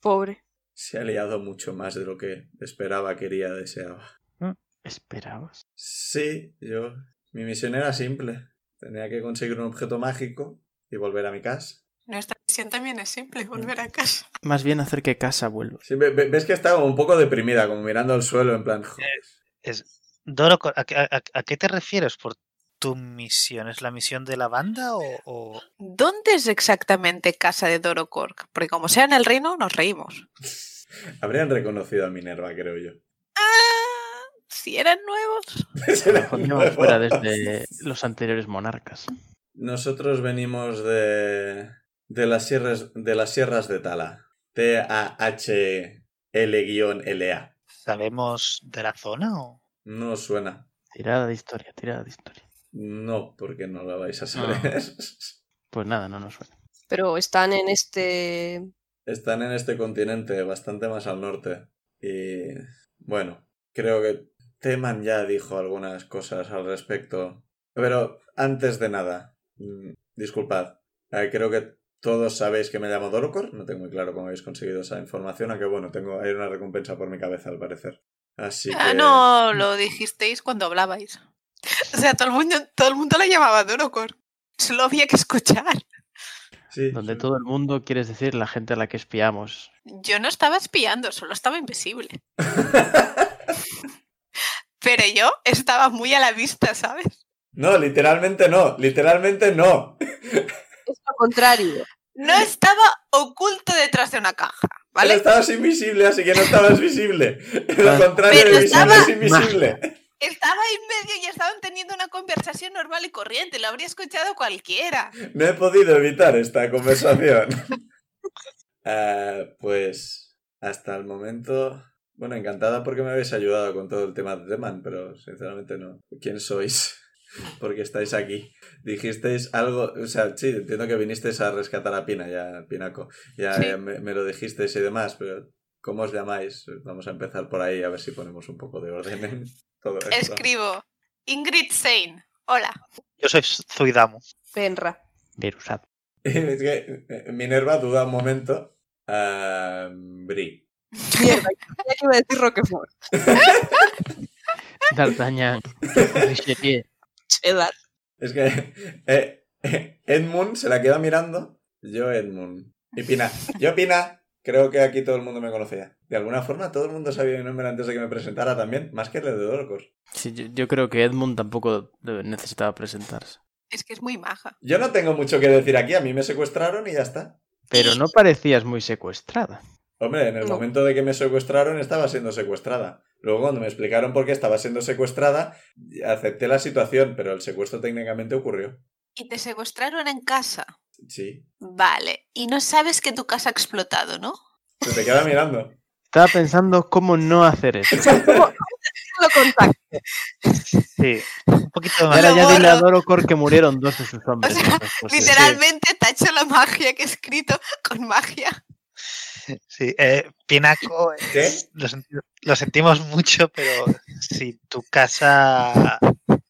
Pobre. Se ha liado mucho más de lo que esperaba, quería, deseaba. ¿Esperabas? Sí, yo. Mi misión era simple. Tenía que conseguir un objeto mágico y volver a mi casa. Nuestra misión también es simple, volver a casa. Más bien hacer que casa vuelva. Sí, ves que estaba un poco deprimida, como mirando al suelo, en plan. Es, Doro, ¿a, qué- a- a qué te refieres por tu misión? ¿Es la misión de la banda o...? o- ¿Dónde es exactamente casa de Doro Cork? Porque como sea en el reino, nos reímos. Habrían reconocido a Minerva, creo yo. Ah, si eran nuevos. Será Coño, nuevo. fuera desde los anteriores monarcas. Nosotros venimos de. De las sierras de las sierras de Tala. T-A-H-L-L-A. ¿Sabemos de la zona o...? No os suena. Tirada de historia, tirada de historia. No, porque no la vais a saber. Pues nada, no nos suena. Pero están en este. Están en este continente, bastante más al norte. Y. bueno, creo que Teman ya dijo algunas cosas al respecto. Pero antes de nada, mm, disculpad. eh, creo que todos sabéis que me llamo Dorocor. No tengo muy claro cómo habéis conseguido esa información, aunque bueno, tengo hay una recompensa por mi cabeza al parecer. Así que. Ah, no, lo dijisteis cuando hablabais. O sea, todo el mundo, todo el mundo la llamaba Doro Cork. Solo había que escuchar. Sí, Donde sí. todo el mundo, quieres decir, la gente a la que espiamos. Yo no estaba espiando, solo estaba invisible. Pero yo estaba muy a la vista, ¿sabes? No, literalmente no. Literalmente no. Es lo contrario. No estaba oculto detrás de una caja, Pero ¿vale? estabas invisible, así que no estabas visible. Lo contrario Pero de visible estaba- es invisible. Estaba en medio y estaban teniendo una conversación normal y corriente, lo habría escuchado cualquiera. No he podido evitar esta conversación. Ah, pues hasta el momento. Bueno, encantada porque me habéis ayudado con todo el tema de Deman, pero sinceramente no. ¿Quién sois? Porque estáis aquí. Dijisteis algo, o sea, sí, entiendo que vinisteis a rescatar a Pina, ya, Pinaco. Ya, Sí. ya me, me lo dijisteis y demás, pero ¿cómo os llamáis? Vamos a empezar por ahí a ver si ponemos un poco de orden en todo esto. Escribo. Ingrid Sein. Hola. Yo soy Zuidamu. Penra. Virusat. es que eh, Minerva duda un momento. Ah, Bri. Mierda, ya que iba a decir Roquefort. D'Artagnan. Cheddar. Es que eh, eh, Edmund se la queda mirando. Yo, Edmund. Y Pina. Yo, Pina. Creo que aquí todo el mundo me conocía. De alguna forma, todo el mundo sabía mi nombre antes de que me presentara también, más que el de Dorcos. Sí, yo, yo creo que Edmund tampoco necesitaba presentarse. Es que es muy maja. Yo no tengo mucho que decir aquí, a mí me secuestraron y ya está. Pero no parecías muy secuestrada. Hombre, en el No. momento de que me secuestraron estaba siendo secuestrada. Luego cuando me explicaron por qué estaba siendo secuestrada, acepté la situación, pero el secuestro técnicamente ocurrió. Y te secuestraron en casa. Sí. Vale. Y no sabes que tu casa ha explotado, ¿no? Se te queda mirando. Estaba pensando cómo no hacer eso. Lo contacto. Sí, un poquito más. Lo ya dile a borro. Dorocor que murieron dos de sus hombres. O sea, entonces, pues, sí. Literalmente te ha hecho la magia que he escrito con magia. Sí, eh, Pinaco, ¿Qué? Lo, senti- lo sentimos mucho, pero si tu casa,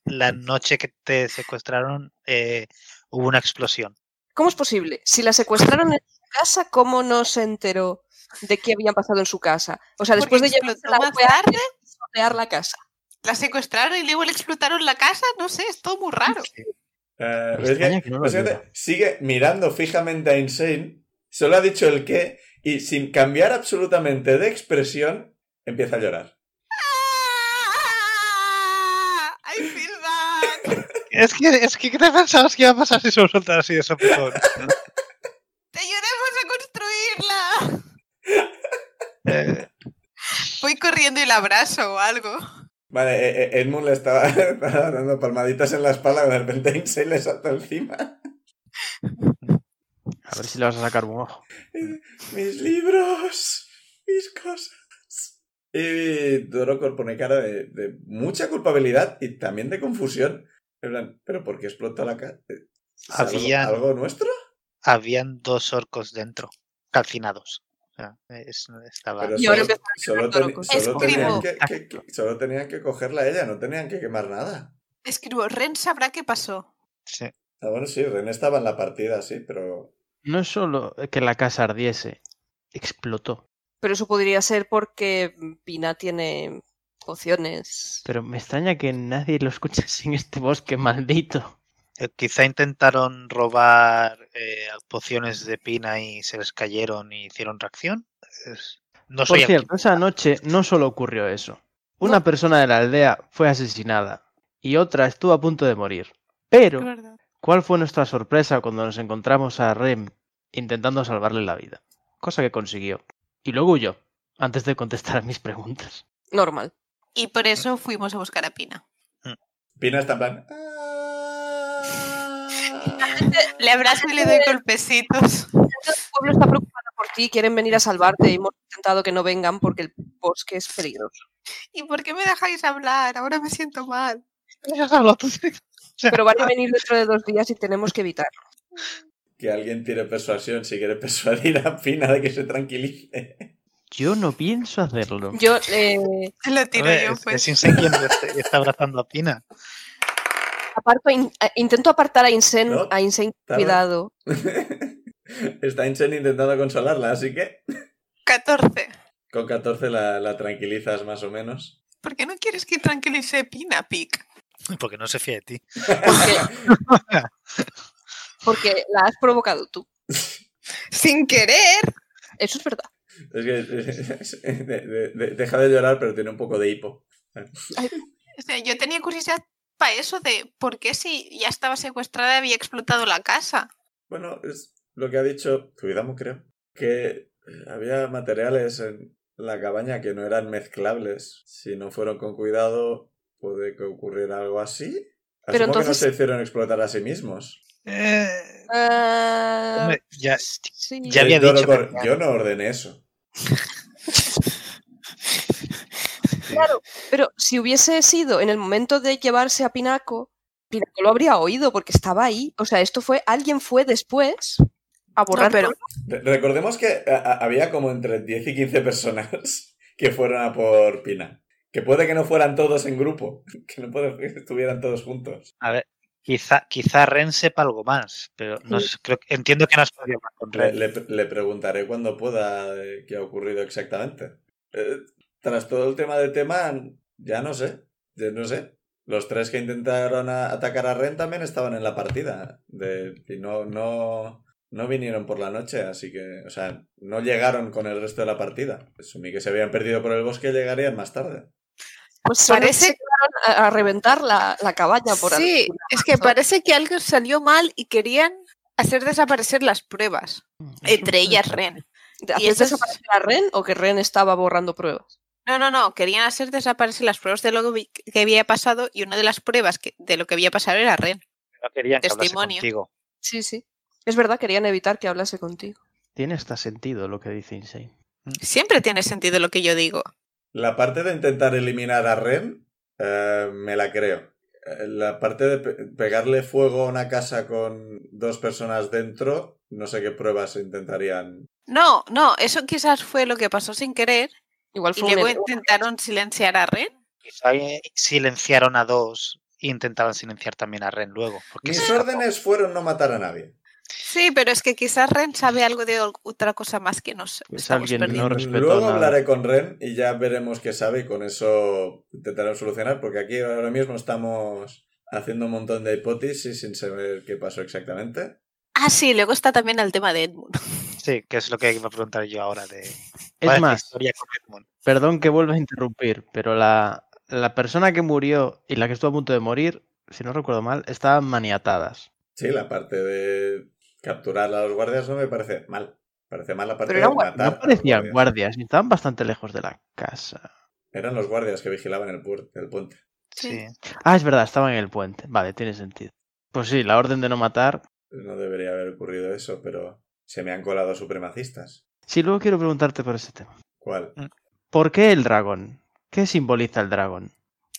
la noche que te secuestraron, eh, hubo una explosión. ¿Cómo es posible? Si la secuestraron en su casa, ¿cómo no se enteró de qué había pasado en su casa? O sea, después de Porque llevarse explotó la más tarde. la casa. La secuestraron y luego le explotaron la casa. No sé, es todo muy raro. Eh, Me es extraña que, que no lo básicamente, diga. sigue mirando fijamente a Insane, solo ha dicho el qué, y sin cambiar absolutamente de expresión, empieza a llorar. ¡Ah! I feel bad. Es que, es que, ¿qué te pensabas que iba a pasar si se soltara así de sopetón? ¡Te ayudemos a construirla! Eh, Voy corriendo y la abrazo o algo. Vale, eh, eh, Edmund le estaba, estaba dando palmaditas en la espalda, de repente Insane le salta encima. A ver si le vas a sacar un ojo. Mis libros, mis cosas. Y Dorocor pone cara de, de mucha culpabilidad y también de confusión. En plan, ¿pero por qué explotó la casa? Había- ¿Algo, algo nuestro? habían dos orcos dentro, calcinados. O sea, es- estaba... Pero Y ahora solo, tenían Escribo. que, que- que- solo tenían que cogerla a ella, no tenían que quemar nada. Escribo, Ren sabrá qué pasó. Sí. Ah, bueno, sí, Ren estaba en la partida, sí, pero No es solo que la casa ardiese, explotó. Pero eso podría ser porque Pina tiene pociones. Pero me extraña que nadie lo escuchase en este bosque maldito. Eh, Quizá intentaron robar eh, pociones de pina y se les cayeron y hicieron reacción. Es- No Por soy cierto, esa noche no solo ocurrió eso. Una persona de la aldea fue asesinada y otra estuvo a punto de morir. Pero. ¿Cuál fue nuestra sorpresa cuando nos encontramos a Rem intentando salvarle la vida? Cosa que consiguió. Y luego huyó, antes de contestar a mis preguntas. Normal. Y por eso fuimos a buscar a Pina. Pina está en plan. Le abrazo y le doy golpecitos. El pueblo está preocupado por ti, quieren venir a salvarte y hemos intentado que no vengan porque el bosque es peligroso. ¿Y por qué me dejáis hablar? Ahora me siento mal. Pero van a venir dentro de dos días y tenemos que evitarlo. Que alguien tire persuasión si quiere persuadir a Pina de que se tranquilice. Yo no pienso hacerlo. Yo, eh, lo tiro yo, es, pues. es Insane quien está, abrazando a Pina. aparto In- eh, intento apartar a Insane, No, a Insane cuidado. Está Inchen intentando consolarla, así que 14. con 14 la, la tranquilizas más o menos. ¿Por qué no quieres que tranquilice Pina, Pic? Porque no se fía de ti. Porque, porque la has provocado tú. Sin querer. Eso es verdad. Es que de- de- de- deja de llorar, pero tiene un poco de hipo. O sea, yo tenía curiosidad para eso de por qué si ya estaba secuestrada había explotado la casa. Bueno, es lo que ha dicho Zuidamo, creo. Que había materiales en la cabaña que no eran mezclables. Si no fueron con cuidado, puede que ocurriera algo así. Pero Asumo que no se hicieron explotar a sí mismos. Eh, hombre, ya, sí. ya había Yo no dicho cor- que- yo no ordené eso. Claro, pero si hubiese sido en el momento de llevarse a Pinaco, Pinaco lo habría oído porque estaba ahí. O sea, esto fue, alguien fue después a borrar pero- Recordemos que había como entre 10 y 15 personas que fueron a por Pina. Que puede que no fueran todos en grupo, que no puede que estuvieran todos juntos. A ver, quizá, quizá Ren sepa algo más, pero no Sí. sé, creo, entiendo que no has podido hablar con Le, Ren. le- le preguntaré cuando pueda eh, qué ha ocurrido exactamente. Eh, tras todo el tema de tema, ya no sé. Ya no sé. Los tres que intentaron a- atacar a Ren también estaban en la partida. De, y no, no, no vinieron por la noche, así que, o sea, no llegaron con el resto de la partida. Asumí que se habían perdido por el bosque y llegarían más tarde. Pues que Parece- se quedaron a, a reventar la, la cabaña por Sí, alguna es que parece que algo salió mal y querían hacer desaparecer las pruebas. Entre ellas Ren. ¿De y ¿Hacer es- desaparecer a Ren o que Ren estaba borrando pruebas? No, no, no, querían hacer desaparecer las pruebas de lo que que había pasado y una de las pruebas que, de lo que había pasado era Ren. No querían que hablase testimonio. contigo. Sí, sí. Es verdad, querían evitar que hablase contigo. Tiene hasta sentido lo que dice Insane. Siempre tiene sentido lo que yo digo. La parte de intentar eliminar a Ren, eh, me la creo. Eh, La parte de pe- pegarle fuego a una casa con dos personas dentro, no sé qué pruebas intentarían. No, no, eso quizás fue lo que pasó sin querer Igual fue un luego intentaron silenciar a Ren. Quizá eh, silenciaron a dos e intentaban silenciar también a Ren luego. Porque Mis órdenes fueron no matar a nadie. Sí, pero es que quizás Ren sabe algo de otra cosa más que nos Pues estamos alguien no perdiendo. respetó Luego nada. hablaré con Ren y ya veremos qué sabe y con eso intentaremos solucionar, porque aquí ahora mismo estamos haciendo un montón de hipótesis sin saber qué pasó exactamente. Ah, sí, luego está también el tema de Edmund. Sí, que es lo que iba a preguntar yo ahora de Es ¿cuál la más, historia con Edmund? perdón que vuelva a interrumpir, pero la, la persona que murió y la que estuvo a punto de morir, si no recuerdo mal, estaban maniatadas. Sí, la parte de capturar a los guardias no me parece mal. Parece mal la parte Pero de matar. No a los parecían guardias. guardias, estaban bastante lejos de la casa. Eran los guardias que vigilaban el, puente. Sí. Ah, es verdad, estaban en el puente. Vale, tiene sentido. Pues sí, la orden de no matar. No debería haber ocurrido eso, pero se me han colado supremacistas. Sí, luego quiero preguntarte por ese tema. ¿Cuál? ¿Por qué el dragón? ¿Qué simboliza el dragón?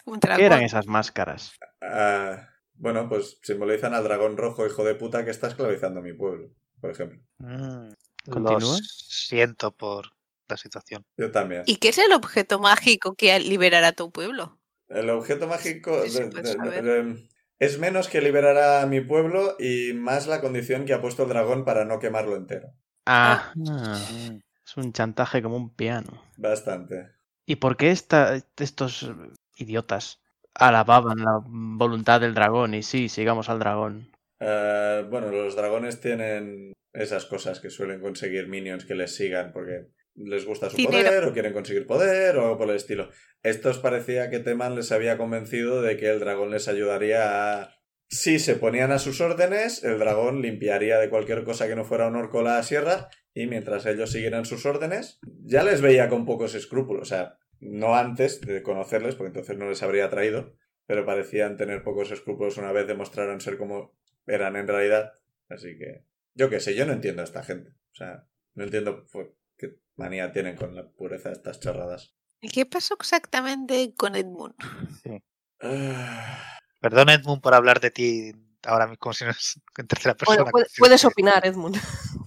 Un ¿Qué dragón. eran esas máscaras? Ah, bueno, pues simbolizan al dragón rojo, hijo de puta, que está esclavizando mi pueblo, por ejemplo. Mm. Continúa. Lo siento por la situación. Yo también. ¿Y qué es el objeto mágico que liberará tu pueblo? El objeto mágico Sí, sí, de- puedes de- saber. de- es menos que liberar a mi pueblo y más la condición que ha puesto el dragón para no quemarlo entero. Ah, Mm. es un chantaje como un piano. Bastante. ¿Y por qué esta- estos idiotas alababan la voluntad del dragón? Y sí, sigamos al dragón. Eh, bueno, los dragones tienen esas cosas que suelen conseguir minions que les sigan porque les gusta su Dinero. poder o quieren conseguir poder o algo por el estilo. Estos parecía que Teman les había convencido de que el dragón les ayudaría a... Si se ponían a sus órdenes, el dragón limpiaría de cualquier cosa que no fuera un orco la sierra y mientras ellos siguieran sus órdenes, ya les veía con pocos escrúpulos. O sea, no antes de conocerles, porque entonces no les habría traído, pero parecían tener pocos escrúpulos una vez demostraron ser como eran en realidad. Así que, yo qué sé, yo no entiendo a esta gente. O sea, no entiendo por qué manía tienen con la pureza de estas chorradas. ¿Y qué pasó exactamente con Edmund? Ah, Perdón, Edmund, por hablar de ti ahora mismo como si no es en tercera persona. Bueno, puedes no- opinar, Edmund.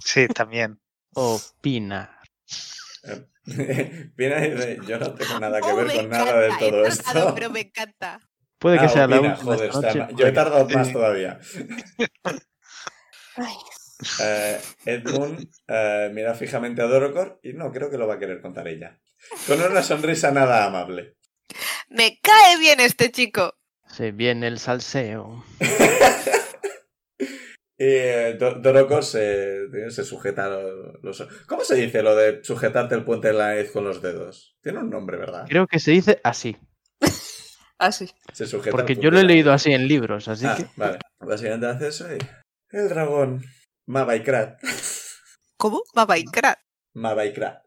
Sí, también. Opina. eh, Viene y dice, yo no tengo nada que Oh, ver con nada de encanta, he todo tardado, esto. Pero me encanta. Puede que Ah, sea la opina, última joder, está noche, ma- Yo he puede- tardado más Sí. todavía. Eh, Edmund eh, mira fijamente a Dorocor y no, creo que lo va a querer contar ella. Con una sonrisa nada amable. Me cae bien este chico. Se viene el salseo. Y eh, Do- Dorocor se, se sujeta lo- los... ¿Cómo se dice lo de sujetarte el puente de la nariz con los dedos? Tiene un nombre, ¿verdad? Creo que se dice así. así. Se sujeta Porque yo lo he leído así en libros, así Ah, que. vale. Básicamente hace eso y... El dragón. Mabaikrat. ¿Cómo? Mabaikrat. Mabaikrat.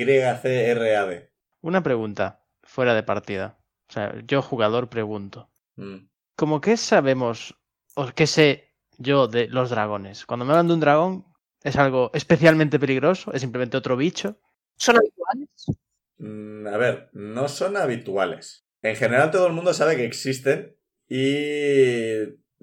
M-A-V-A-Y-C-R-A-D. Una pregunta, fuera de partida. O sea, yo jugador pregunto. Mm. ¿Cómo que sabemos o qué sé yo de los dragones? Cuando me hablan de un dragón, ¿es algo especialmente peligroso? ¿Es simplemente otro bicho? ¿Son habituales? Mm, a ver, no son habituales. En general todo el mundo sabe que existen y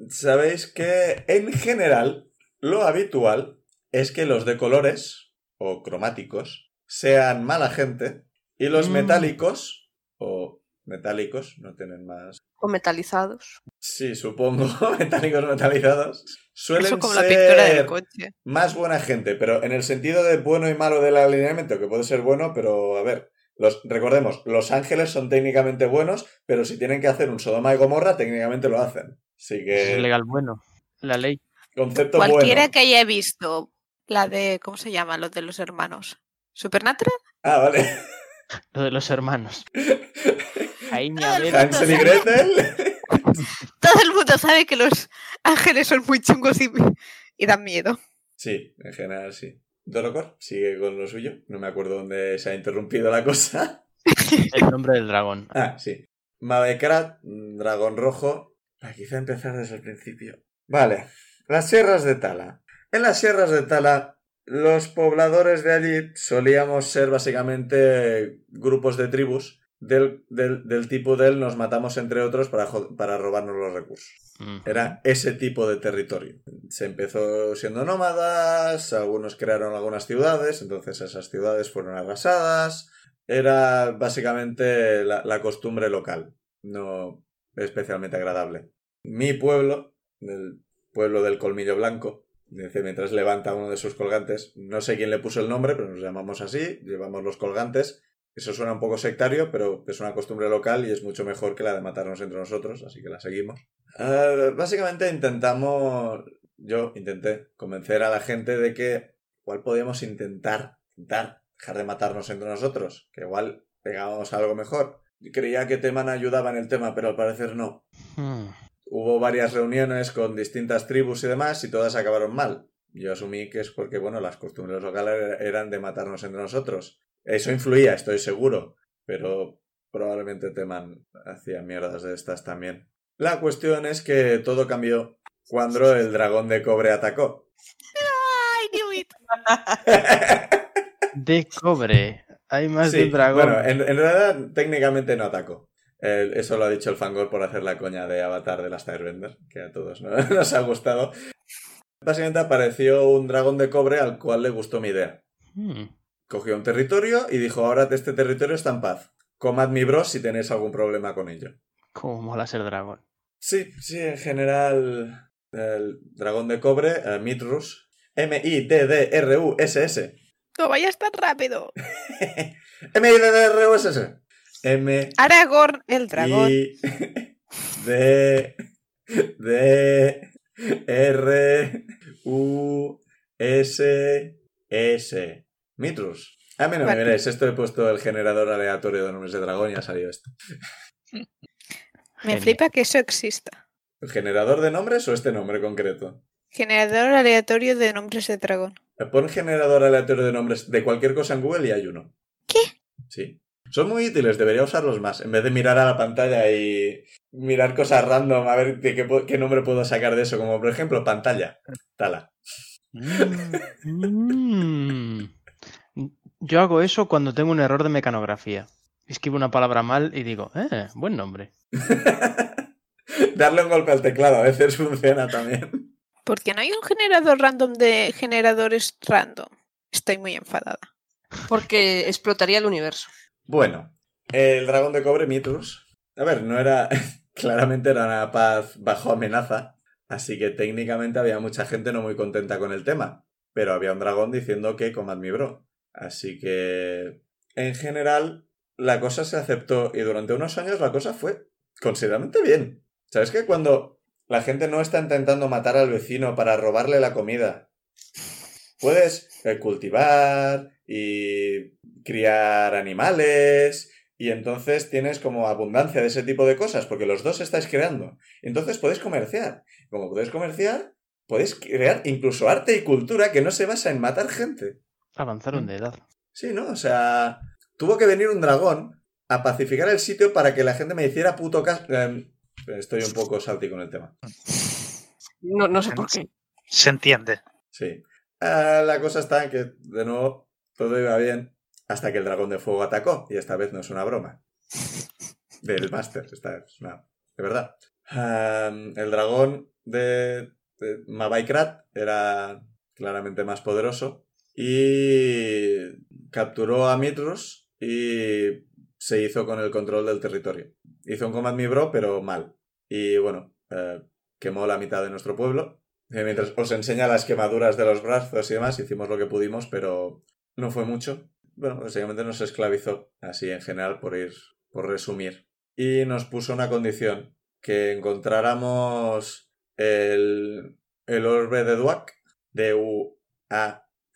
sabéis que en general lo habitual es que los de colores o cromáticos sean mala gente y los Mm. metálicos o metálicos no tienen más. ¿O metalizados? Sí, supongo, metálicos metalizados suelen Eso como la ser pintura del coche. más buena gente, pero en el sentido de bueno y malo del alineamiento, que puede ser bueno, pero a ver, los, recordemos, los ángeles son técnicamente buenos, pero si tienen que hacer un Sodoma y Gomorra, técnicamente lo hacen. Así Es que, legal bueno. La ley. concepto Cualquiera bueno. que haya visto la de, ¿cómo se llama? Los de los hermanos. ¿Supernatural? Ah, vale. Lo de los hermanos. Ahí Ah. Hansel y Gretel. Todo el mundo sabe que los ángeles son muy chungos y, y dan miedo. Sí, en general sí. Dorocor sigue con lo suyo. No me acuerdo dónde se ha interrumpido la cosa. El nombre del dragón. Ah, sí. Mavekrat, dragón rojo. Ah, quizá empezar desde el principio. Vale. Las sierras de Tala. En las sierras de Tala, los pobladores de allí solíamos ser básicamente grupos de tribus del, del, del tipo del nos matamos entre otros para, para robarnos los recursos. Era ese tipo de territorio. Se empezó siendo nómadas, algunos crearon algunas ciudades, entonces esas ciudades fueron arrasadas. Era básicamente la, la costumbre local, no especialmente agradable. Mi pueblo, el pueblo del Colmillo Blanco, dice mientras levanta uno de sus colgantes, no sé quién le puso el nombre, pero nos llamamos así, llevamos los colgantes. Eso suena un poco sectario, pero es una costumbre local y es mucho mejor que la de matarnos entre nosotros, así que la seguimos. Eh, básicamente intentamos, yo intenté convencer a la gente de que igual podíamos intentar, intentar dejar de matarnos entre nosotros, que igual pegábamos algo mejor. Creía que Teman ayudaba en el tema, pero al parecer no. Mm. Hubo varias reuniones con distintas tribus y demás y todas acabaron mal. Yo asumí que es porque, bueno, las costumbres locales eran de matarnos entre nosotros. Eso influía, estoy seguro, pero probablemente Teman hacía mierdas de estas también. La cuestión es que todo cambió cuando el dragón de cobre atacó. ¡Ay, knew it! De cobre. Hay más Sí, de un dragón. Bueno, en, en realidad técnicamente no atacó. Eso lo ha dicho el Fangor por hacer la coña de Avatar de las Airbender, que a todos ¿no? nos ha gustado. Básicamente apareció un dragón de cobre al cual le gustó mi idea. Hmm. Cogió un territorio y dijo, ahora de este territorio está en paz. Comad mi bros si tenéis algún problema con ello. Cómo mola ser dragón. Sí, sí, en general el dragón de cobre, eh, Mitrus, M-I-D-D-R-U-S-S. No vayas tan rápido. M-I-D-D-R-U-S-S. M Aragorn, el dragón. I D D R U S S Mitrus. A mí no me Vale. miréis, esto he puesto el generador aleatorio de nombres de dragón y ha salido esto. Me Genial. flipa que eso exista. ¿El generador de nombres o este nombre concreto? Generador aleatorio de nombres de dragón. Pon generador aleatorio de nombres de cualquier cosa en Google y hay uno. ¿Qué? Sí. Son muy útiles, debería usarlos más. En vez de mirar a la pantalla y mirar cosas random, a ver de qué, nombre puedo sacar de eso. Como por ejemplo, pantalla. Tala. Mm. Yo hago eso cuando tengo un error de mecanografía. Escribo una palabra mal y digo, eh, buen nombre. Darle un golpe al teclado a veces funciona también. ¿Por qué no hay un generador random de generadores random? Estoy muy enfadada. Porque explotaría el universo. Bueno, el dragón de cobre Mitrus. A ver, no era. Claramente era una paz bajo amenaza. Así que técnicamente había mucha gente no muy contenta con el tema. Pero había un dragón diciendo que comad mi bro. Así que. En general, la cosa se aceptó y durante unos años la cosa fue considerablemente bien. ¿Sabes que cuando la gente no está intentando matar al vecino para robarle la comida, puedes eh, cultivar y criar animales y entonces tienes como abundancia de ese tipo de cosas porque los dos estáis creando. Entonces podéis comerciar. Como podéis comerciar, podéis crear incluso arte y cultura que no se basa en matar gente. Avanzaron de edad. Sí, ¿no? O sea, tuvo que venir un dragón a pacificar el sitio para que la gente me hiciera puto caso. Em, estoy un poco salty con el tema. No, no sé por qué. Se entiende. Sí. Ah, la cosa está en que, de nuevo, todo iba bien hasta que el dragón de fuego atacó. Y esta vez no es una broma. Del máster, esta es una... De verdad. El dragón de, de Mabaikrat era claramente más poderoso y capturó a Mitrus y se hizo con el control del territorio. Hizo un Command Me Bro, pero mal. Y bueno, eh, quemó la mitad de nuestro pueblo. Y mientras os enseña las quemaduras de los brazos y demás, hicimos lo que pudimos, pero no fue mucho. Bueno, básicamente nos esclavizó, así en general, por ir, por resumir. Y nos puso una condición, que encontráramos el, el orbe de Duak, de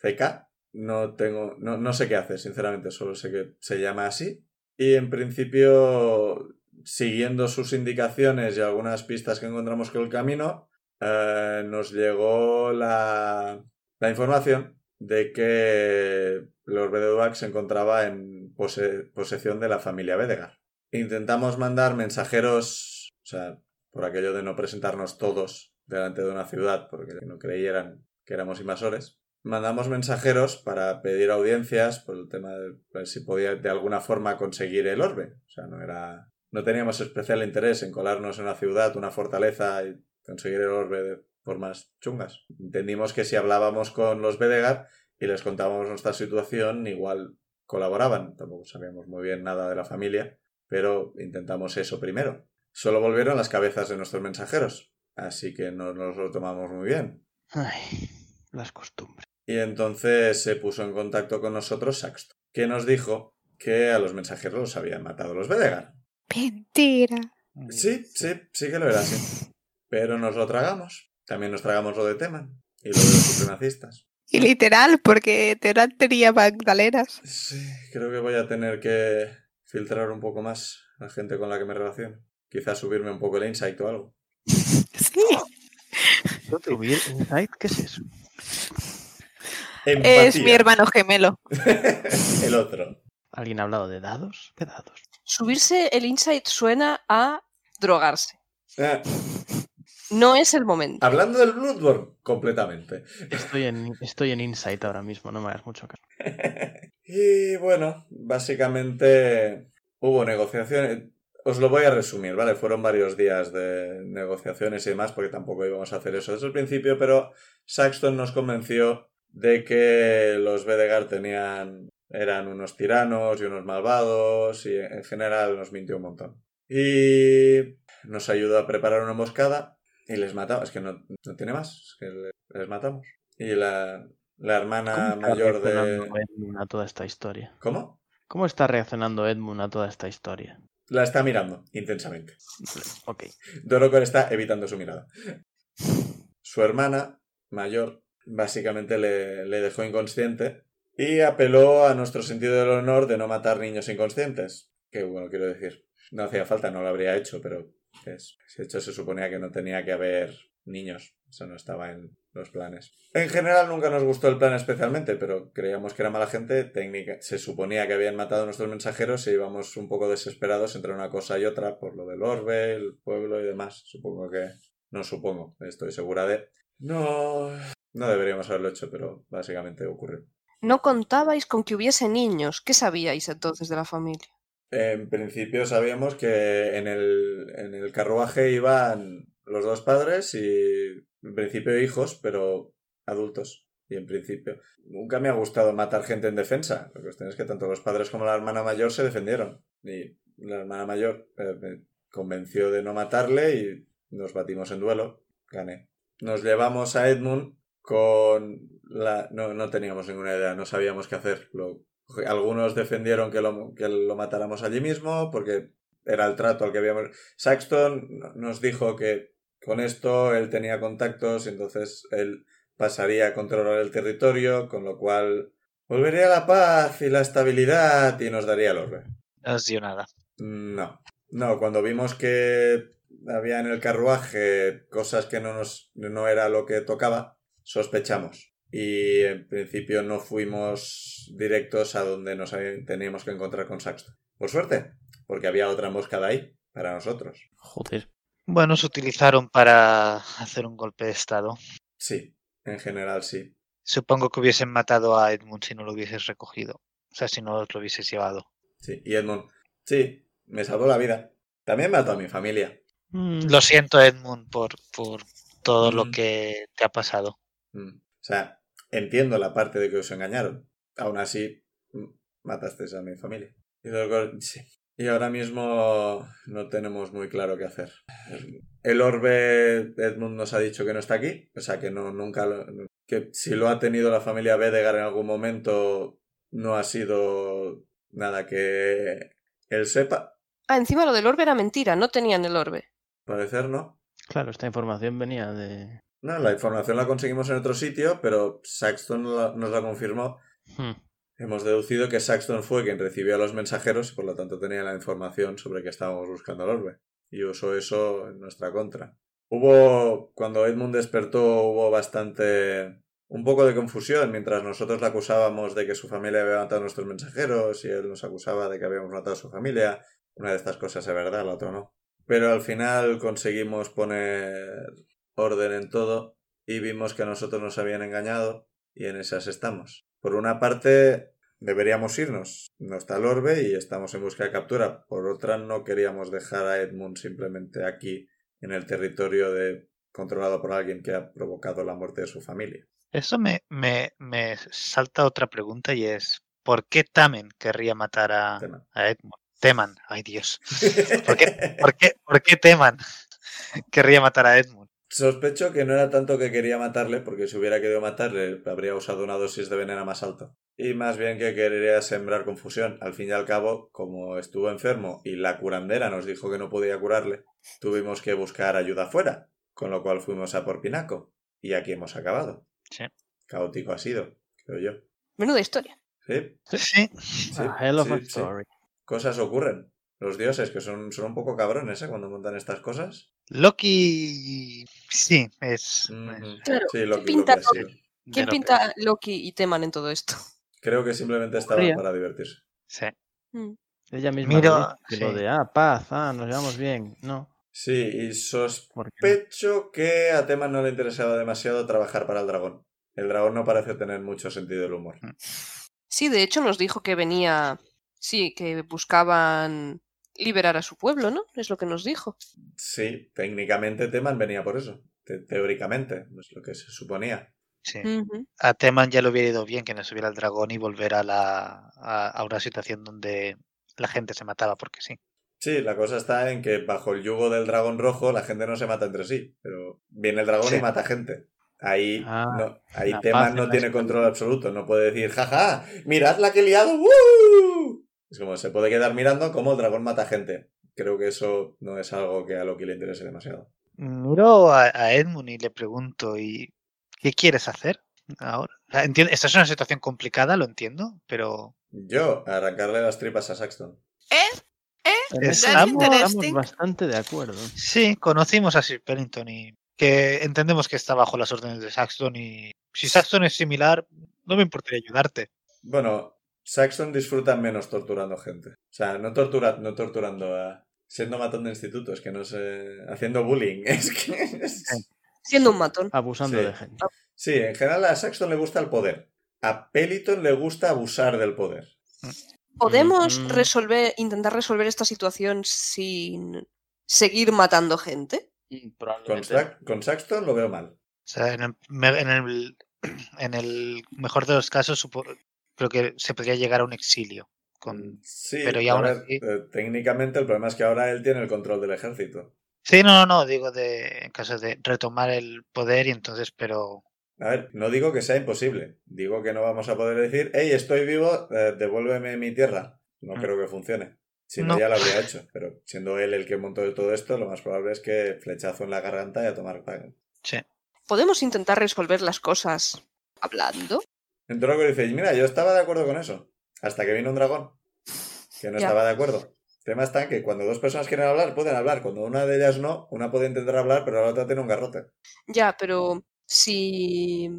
U-A-C-K. No tengo, no, no sé qué hace, sinceramente, solo sé que se llama así. Y en principio, siguiendo sus indicaciones y algunas pistas que encontramos con el camino, eh, nos llegó la, la información de que de Duak se encontraba en pose- posesión de la familia Bedegar. Intentamos mandar mensajeros, o sea, por aquello de no presentarnos todos delante de una ciudad, porque no creyeran que éramos invasores. Mandamos mensajeros para pedir audiencias por el tema de ver si podía de alguna forma conseguir el orbe. O sea, no era. No teníamos especial interés en colarnos en una ciudad, una fortaleza y conseguir el orbe de formas chungas. Entendimos que si hablábamos con los Bedegar y les contábamos nuestra situación, igual colaboraban. Tampoco sabíamos muy bien nada de la familia, pero intentamos eso primero. Solo volvieron las cabezas de nuestros mensajeros, así que no nos lo tomamos muy bien. Ay, las costumbres. Y entonces se puso en contacto con nosotros Saxto, que nos dijo que a los mensajeros los habían matado los Bedegar. Mentira. Sí, sí, sí que lo era así. Pero nos lo tragamos. También nos tragamos lo de Teman y lo de los supremacistas. Y literal, porque Terán tenía magdalenas. Sí, creo que voy a tener que filtrar un poco más a la gente con la que me relaciono. Quizás subirme un poco el insight o algo. Sí. ¿Subir insight? ¿Qué es eso? Es mi hermano gemelo. el otro. ¿Alguien ha hablado de dados? ¿Qué dados? Subirse el insight suena a drogarse. Ah, No es el momento. hablando del Bloodborne, completamente. Estoy en, estoy en insight ahora mismo, no me hagas mucho caso. y bueno, básicamente hubo negociaciones. os lo voy a resumir, ¿vale? Fueron varios días de negociaciones y demás, porque tampoco íbamos a hacer eso desde el principio, pero Saxton nos convenció de que los Vedegar tenían eran unos tiranos y unos malvados y en general nos mintió un montón. Y nos ayudó a preparar una emboscada y les matamos. Es que no, no tiene más, es que le- les matamos. Y la, la hermana ¿Cómo está mayor de... Edmund a toda esta historia? ¿Cómo? ¿Cómo está reaccionando Edmund a toda esta historia? La está mirando intensamente. Ok. Dorocor está evitando su mirada. Su hermana mayor básicamente le, le dejó inconsciente y apeló a nuestro sentido del honor de no matar niños inconscientes. Que bueno, quiero decir, no hacía falta, no lo habría hecho, pero es, de hecho se suponía que no tenía que haber niños. Eso no estaba en los planes. En general nunca nos gustó el plan especialmente, pero creíamos que era mala gente. Técnica, se suponía que habían matado a nuestros mensajeros y íbamos un poco desesperados entre una cosa y otra por lo del orbe, el pueblo y demás. Supongo que... No supongo, estoy segura de... No... No deberíamos haberlo hecho, pero básicamente ocurrió. No contabais con que hubiese niños. ¿Qué sabíais entonces de la familia? En principio sabíamos que en el, en el carruaje iban los dos padres y en principio hijos, pero adultos. Y en principio nunca me ha gustado matar gente en defensa. La cuestión es que tanto los padres como la hermana mayor se defendieron. Y la hermana mayor eh, me convenció de no matarle y nos batimos en duelo. Gané. Nos llevamos a Edmund con la... No, no teníamos ninguna idea, no sabíamos qué hacer. Lo... Algunos defendieron que lo, que lo matáramos allí mismo porque era el trato al que habíamos... Saxton nos dijo que con esto él tenía contactos y entonces él pasaría a controlar el territorio, con lo cual volvería la paz y la estabilidad y nos daría el orbe. No os dio nada. No, no, cuando vimos que había en el carruaje cosas que no nos no era lo que tocaba, sospechamos. Y en principio no fuimos directos a donde nos teníamos que encontrar con Saxton. Por suerte, porque había otra emboscada ahí para nosotros. Joder. Bueno, se utilizaron para hacer un golpe de estado. Sí, en general sí. Supongo que hubiesen matado a Edmund si no lo hubieses recogido. O sea, si no lo hubieses llevado. Sí, y Edmund, sí, me salvó la vida. También mató a mi familia. Mm, Lo siento, Edmund, por, por todo lo Mm. que te ha pasado. Mm. O sea, entiendo la parte de que os engañaron. Aún así, mm, matasteis a mi familia. Y, luego- sí. Y ahora mismo no tenemos muy claro qué hacer. El orbe, Edmund nos ha dicho que no está aquí. O sea, que no, nunca lo- que si lo ha tenido la familia Bedegar en algún momento, no ha sido nada que él sepa. Ah, encima lo del orbe era mentira, no tenían el orbe. Parecer no. Claro, esta información venía de... No, la información la conseguimos en otro sitio, pero Saxton la- nos la confirmó Hmm. Hemos deducido que Saxton fue quien recibió a los mensajeros y por lo tanto tenía la información sobre que estábamos buscando al orbe. Y usó eso en nuestra contra. Hubo, cuando Edmund despertó, hubo bastante... un poco de confusión mientras nosotros le acusábamos de que su familia había matado a nuestros mensajeros y él nos acusaba de que habíamos matado a su familia. Una de estas cosas es verdad, la otra no. Pero al final conseguimos poner orden en todo y vimos que a nosotros nos habían engañado y en esas estamos. Por una parte, deberíamos irnos. No está el orbe y estamos en busca de captura. Por otra, no queríamos dejar a Edmund simplemente aquí en el territorio de controlado por alguien que ha provocado la muerte de su familia. Eso me, me, me salta otra pregunta y es, ¿por qué Tamen querría matar a, a Edmund? Teman, ay Dios. ¿Por qué, por qué, por qué Teman querría matar a Edmund? Sospecho que no era tanto que quería matarle, porque si hubiera querido matarle habría usado una dosis de veneno más alta. Y más bien que quería sembrar confusión. Al fin y al cabo, como estuvo enfermo y la curandera nos dijo que no podía curarle, tuvimos que buscar ayuda fuera. Con lo cual fuimos a por Pinaco. Y aquí hemos acabado. Sí. Caótico ha sido, creo yo. Menuda historia. ¿Sí? Sí, Sí, A hell of sí, a sí. story. Cosas ocurren. Los dioses, que son, son un poco cabrones, ¿eh? Cuando montan estas cosas. Loki sí, es... Claro, Sí, lo ¿qué que, lo pinta que ha sido. de ¿Quién lo pinta Loki y Teman en todo esto? Creo que simplemente estaban Ocurría. para divertirse. Sí. Mm. Ella misma Mira, lo de, ah, paz, ah, nos llevamos bien. No, Sí, y sospecho que a Tema no le interesaba demasiado trabajar para el dragón. El dragón no parece tener mucho sentido del humor. Sí, de hecho nos dijo que venía. Sí, que buscaban liberar a su pueblo, ¿no? Es lo que nos dijo. Sí, técnicamente Teman venía por eso. Te- teóricamente, es lo que se suponía. Sí. A Teman ya le hubiera ido bien que no subiera el dragón y volver a, la, a, a una situación donde la gente se mataba porque sí. Sí, la cosa está en que bajo el yugo del dragón rojo la gente no se mata entre sí, pero viene el dragón Sí. y mata gente. Ahí, Ah, no, ahí Teman no tiene control absoluto, no puede decir, jaja, mirad la que he liado, ¡woo! Es como se puede quedar mirando cómo el dragón mata gente. Creo que eso no es algo que a Loki le interese demasiado. Miro a, a Edmund y le pregunto, ¿y qué quieres hacer ahora? Entiendo- esta es una situación complicada, lo entiendo, pero Yo, arrancarle las tripas a Saxton. ¿Eh? Eso Estamos- bastante de acuerdo. sí, conocimos a Sir Pennington y que entendemos que está bajo las órdenes de Saxton y si Saxton es similar, no me importaría ayudarte. Bueno, Saxton disfruta menos torturando gente. O sea, no, tortura, no torturando a... Siendo matón de institutos, que no sé... Haciendo bullying. Es que... es- Siendo un matón. Abusando Sí. de gente. Sí, en general a Saxton le gusta el poder. A Peliton le gusta abusar del poder. ¿Podemos Mm. resolver, intentar resolver esta situación sin seguir matando gente? Con, Probablemente. Sa- con Saxton lo veo mal. O sea, en el, en el, en el mejor de los casos, supo- creo que se podría llegar a un exilio. Con... Sí, Pero y a aún así- eh, técnicamente el problema es que ahora él tiene el control del ejército. Sí, no, no, no, digo de, en caso de retomar el poder y entonces, pero A ver, no digo que sea imposible. Digo que no vamos a poder decir, hey, estoy vivo, eh, devuélveme mi tierra. No Mm. creo que funcione. Si no, No. ya lo habría hecho. Pero siendo él el que montó todo esto, lo más probable es que flechazo en la garganta y a tomar pan. sí. ¿Podemos intentar resolver las cosas hablando? Entonces Drogo dice, mira, yo estaba de acuerdo con eso. Hasta que vino un dragón. Que no estaba de acuerdo. El tema está en que cuando dos personas quieren hablar, pueden hablar. Cuando una de ellas no, una puede intentar hablar, pero la otra tiene un garrote. Ya, pero si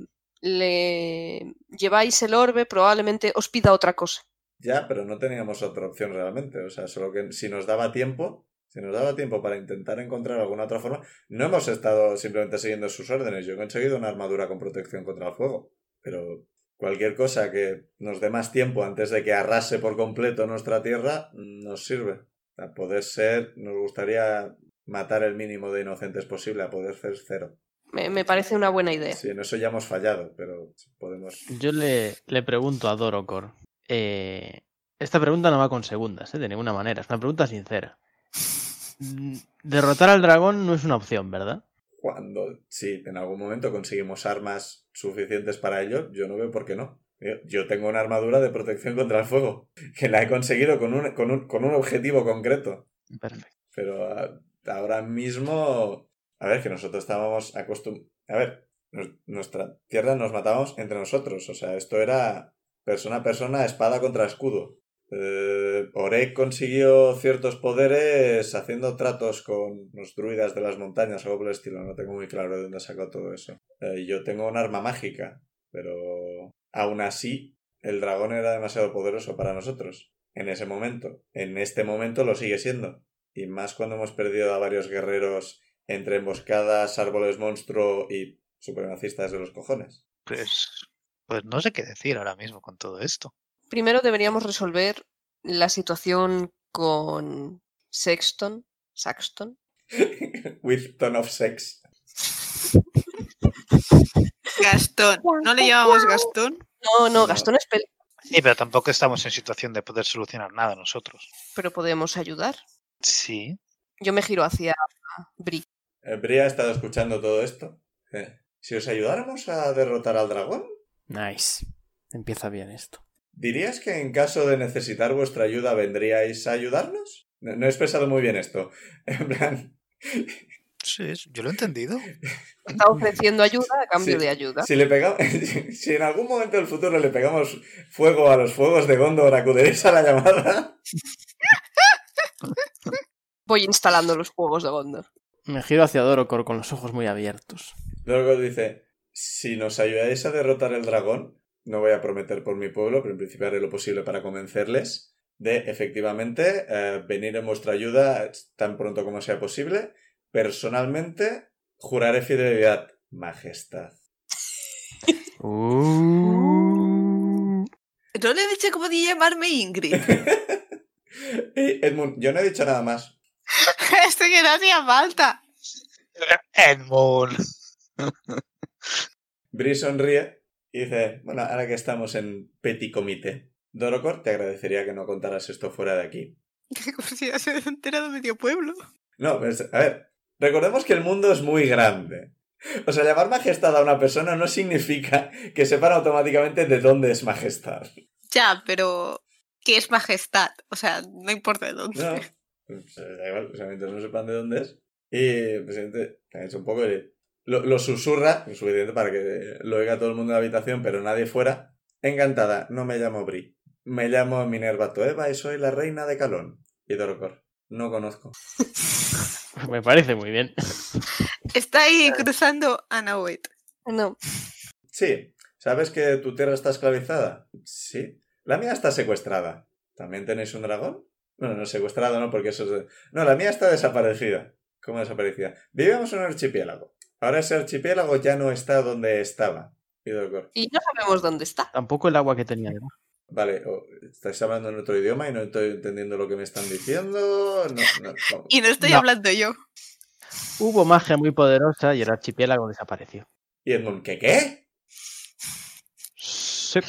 le lleváis el orbe, probablemente os pida otra cosa. Ya, pero no teníamos otra opción realmente. O sea, solo que si nos daba tiempo, si nos daba tiempo para intentar encontrar alguna otra forma, no hemos estado simplemente siguiendo sus órdenes. Yo he conseguido una armadura con protección contra el fuego. Pero cualquier cosa que nos dé más tiempo antes de que arrase por completo nuestra tierra, nos sirve. A poder ser, nos gustaría matar el mínimo de inocentes posible, a poder ser cero. Me, me parece una buena idea. Sí, en eso ya hemos fallado, pero podemos. Yo le, le pregunto a Dorocor. eh, esta pregunta no va con segundas, eh, de ninguna manera. Es una pregunta sincera. Mm, Derrotar al dragón no es una opción, ¿verdad? Cuando, si en algún momento conseguimos armas suficientes para ello, yo no veo por qué no. Yo- tengo una armadura de protección contra el fuego, que la he conseguido con un, con un, con un objetivo concreto. Perfecto. Pero a- ahora mismo, a ver, que nosotros estábamos acostumbrados... A ver, nos- nuestra tierra nos matábamos entre nosotros, o sea, esto era persona a persona, espada contra escudo. Eh, Orek consiguió ciertos poderes haciendo tratos con los druidas de las montañas, algo por el estilo. No tengo muy claro de dónde sacó todo eso. Eh, yo tengo un arma mágica, pero aún así el dragón era demasiado poderoso para nosotros. En ese momento. En este momento lo sigue siendo. Y más cuando hemos perdido a varios guerreros entre emboscadas, árboles monstruo y supremacistas de los cojones. Pues, pues no sé qué decir ahora mismo con todo esto. Primero deberíamos resolver la situación con Sexton. Saxton. With ton of sex. Gastón. ¿No le llamamos Gastón? No, no. Gastón es pel- Sí, pero tampoco estamos en situación de poder solucionar nada nosotros. pero podemos ayudar. Sí. Yo me giro hacia Bri. Eh, Bria ha estado escuchando todo esto. Eh, Si os ayudáramos a derrotar al dragón, Nice. Empieza bien esto. ¿Dirías que en caso de necesitar vuestra ayuda vendríais a ayudarnos? No, no he expresado muy bien esto. En plan, Sí, yo lo he entendido. Está ofreciendo ayuda a cambio Sí, de ayuda. si, le pegamos, si en algún momento del futuro le pegamos fuego a los fuegos de Gondor, ¿acudiréis a la llamada? Voy instalando los juegos de Gondor. Me giro hacia Dorocor con los ojos muy abiertos. Luego dice, si nos ayudáis a derrotar el dragón, no voy a prometer por mi pueblo, pero en principio haré lo posible para convencerles de efectivamente eh, venir en vuestra ayuda tan pronto como sea posible. Personalmente, juraré fidelidad, majestad. Uh. No le he dicho cómo de llamarme Ingrid. Y Edmund, yo no he dicho nada más. Este que no hacía falta. Edmund. Bri sonríe y dice, bueno, ahora que estamos en petit comité, Dorocor, te agradecería que no contaras esto fuera de aquí. Como si ya se hubiera enterado medio pueblo. No, pues, a ver, recordemos que el mundo es muy grande. O sea, llamar majestad a una persona no significa que sepan automáticamente de dónde es majestad. Ya, pero ¿qué es majestad? O sea, no importa de dónde. No, pues, da igual, o sea, mientras no sepan de dónde es. Y el presidente ha hecho un poco de... Lo, lo susurra, suficiente para que lo oiga todo el mundo en la habitación, pero nadie fuera. Encantada, no me llamo Bri. Me llamo Minerva Toeva y soy la reina de Calón. Y Dorocor, no conozco. Me parece muy bien. Está ahí cruzando a Nauet. No. Sí, ¿sabes que tu tierra está esclavizada? Sí. La mía está secuestrada. ¿También tenéis un dragón? Bueno, no secuestrado, no, porque eso es... de- No, la mía está desaparecida. ¿Cómo desaparecida? Vivíamos en un archipiélago. Ahora ese archipiélago ya no está donde estaba. Y no sabemos dónde está. Tampoco el agua que tenía debajo. Vale, o estáis hablando en otro idioma y no estoy entendiendo lo que me están diciendo. No, no, ¿cómo? Y no estoy No. hablando yo. Hubo magia muy poderosa y el archipiélago desapareció. Y Edmund, ¿qué qué? Sí.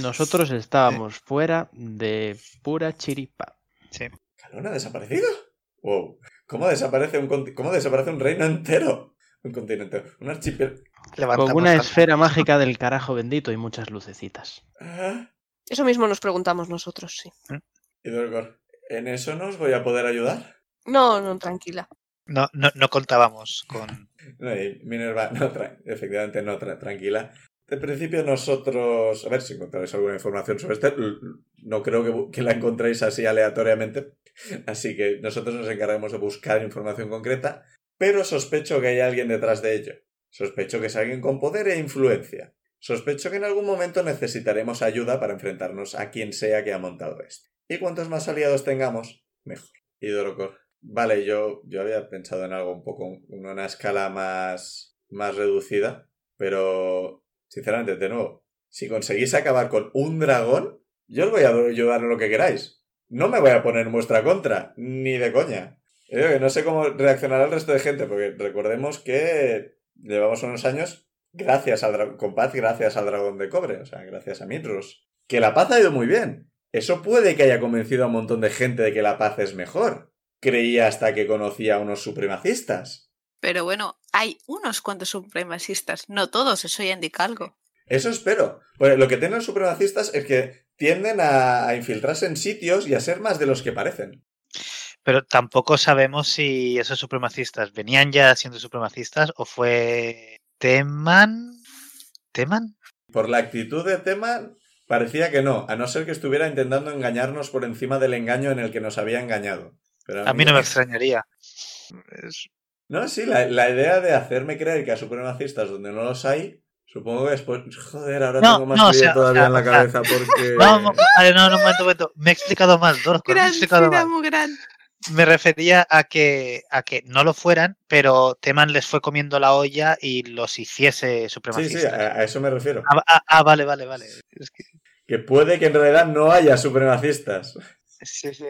Nosotros estábamos fuera de pura chiripa. ¿Calón ha desaparecido? Wow. ¿Cómo desaparece un, ¿Cómo desaparece un reino entero? Un continente. Un archipiélago. Levantamos Con una esfera mágica del carajo bendito y muchas lucecitas. Ah, Eso mismo nos preguntamos nosotros, sí. y Dorcor, ¿en eso no os voy a poder ayudar? No, no, tranquila. No, no, no contábamos con. No, y Minerva, no, tra- efectivamente no, tra- tranquila. De principio nosotros, a ver si encontráis alguna información sobre este, no creo que, que la encontréis así aleatoriamente, así que nosotros nos encargamos de buscar información concreta, pero sospecho que hay alguien detrás de ello. Sospecho que es alguien con poder e influencia. Sospecho que en algún momento necesitaremos ayuda para enfrentarnos a quien sea que ha montado esto. Y cuantos más aliados tengamos, mejor. Y Dorocor, Vale, yo, yo había pensado en algo un poco, en una escala más, más reducida, pero sinceramente, de nuevo, si conseguís acabar con un dragón, yo os voy a ayudar en lo que queráis. No me voy a poner en vuestra contra, ni de coña. Yo que no sé cómo reaccionará el resto de gente, porque recordemos que llevamos unos años gracias al con paz gracias al dragón de cobre, o sea, gracias a Mitros. Que la paz ha ido muy bien. Eso puede que haya convencido a un montón de gente de que la paz es mejor. Creía hasta que conocía a unos supremacistas. Pero bueno, hay unos cuantos supremacistas. No todos, eso ya indica algo. Eso espero. Lo que tienen los supremacistas es que tienden a infiltrarse en sitios y a ser más de los que parecen. Pero tampoco sabemos si esos supremacistas venían ya siendo supremacistas o fue Teman. ¿Teman? Por la actitud de Teman, parecía que no, a no ser que estuviera intentando engañarnos por encima del engaño en el que nos había engañado. Pero A mí no me extrañaría. Es- No, sí, la, la idea de hacerme creer que hay supremacistas donde no los hay, supongo que después. Joder, ahora No, tengo más no, o sea, todavía o sea, en la o sea, cabeza porque. No, no, no, un momento, un momento. Me he explicado mal, Dorco, me he explicado mal. gran, gran. Me refería a que, a que no lo fueran, pero Teman les fue comiendo la olla y los hiciese Sí, supremacistas. sí, a, a eso me refiero. Ah, ah, ah, vale, vale, vale. Es que- Que puede que en realidad no haya supremacistas. sí, sí.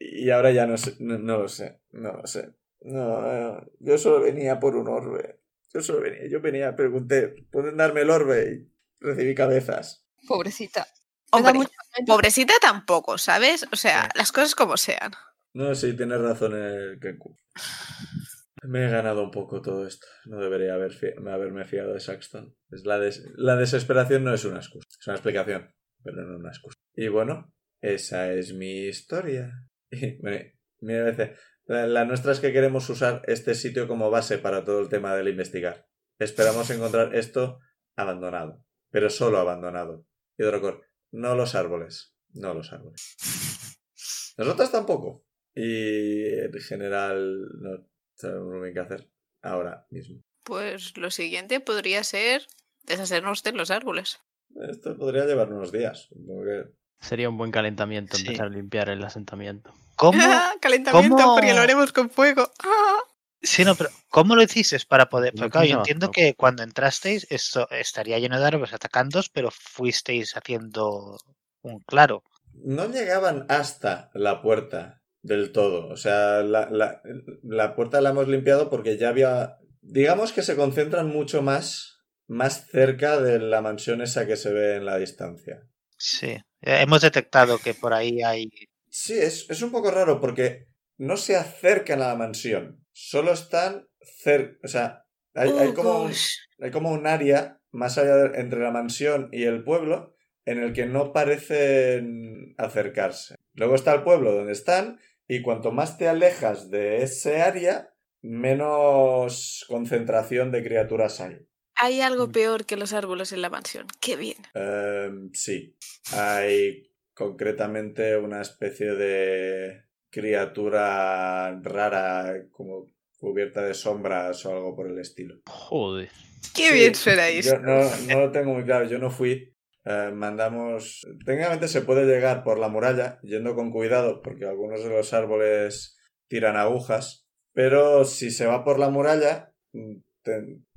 Y ahora ya no sé, no, no lo sé, no lo sé. No, no, yo solo venía por un orbe. Yo solo venía, yo venía, pregunté, ¿pueden darme el orbe? Y recibí cabezas. Pobrecita. Hombre, pobrecita tampoco, ¿sabes? O sea, Sí. las cosas como sean. No, sí, tienes razón en el Kenku. Me he ganado un poco todo esto. No debería haber haberme fiado de Saxton. Es la, des- la desesperación no es una excusa. Es una explicación, pero no una excusa. Y bueno, esa es mi historia. Y, mira, dice, la, nuestra es que queremos usar este sitio como base para todo el tema del investigar. Esperamos encontrar esto abandonado, pero solo abandonado. Y no los árboles, no los árboles. Nosotros tampoco. Y en general no sabemos muy bien qué hacer ahora mismo. Pues lo siguiente podría ser deshacernos de los árboles. Esto podría llevar unos días. Sería un buen calentamiento Sí. empezar a limpiar el asentamiento. ¿Cómo? Calentamiento, ¿Cómo? porque lo haremos con fuego. ¡Ah! Sí, no, pero ¿cómo lo hiciste para poder? Porque claro, yo entiendo no. que cuando entrasteis esto estaría lleno de árboles atacándos, pero fuisteis haciendo un claro. no llegaban hasta la puerta del todo. O sea, la, la, la puerta la hemos limpiado porque ya había... Digamos que se concentran mucho más, más cerca de la mansión esa que se ve en la distancia. Sí, eh, hemos detectado que por ahí hay... Sí, es, es un poco raro porque no se acercan a la mansión. Solo están cerca... O sea, hay, hay Oh, como un, hay como un área más allá de- entre la mansión y el pueblo en el que no parecen acercarse. Luego está el pueblo donde están y cuanto más te alejas de ese área, menos concentración de criaturas hay. Hay algo Mm. peor que los árboles en la mansión. Qué bien. Em, sí, hay concretamente una especie de criatura rara como cubierta de sombras o algo por el estilo. Joder. Qué Sí, bien suena Yo eso. no, no lo tengo muy claro, yo no fui. Eh, mandamos. Técnicamente se puede llegar por la muralla, yendo con cuidado, porque algunos de los árboles tiran agujas. Pero si se va por la muralla, mm,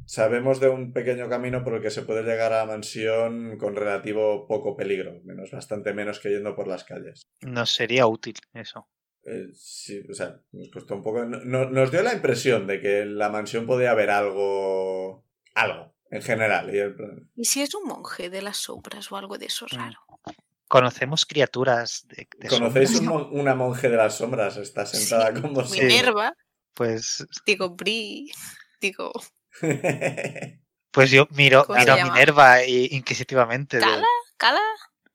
sabemos de un pequeño camino por el que se puede llegar a la mansión con relativo poco peligro, menos bastante menos que yendo por las calles. Nos sería útil eso. Eh, sí, o sea, nos costó un poco. no- no- nos dio la impresión de que en la mansión podía haber algo. algo, en general. Y el plan- ¿Y si es un monje de las sombras o algo de eso Mm. raro? Conocemos criaturas de, de ¿Conocéis un una monje de las sombras? Está sentada con vosotros. Minerva, Pues, digo Bri, digo pues yo miro, ¿Cómo miro a? Minerva e- inquisitivamente. de- Gala, Gala,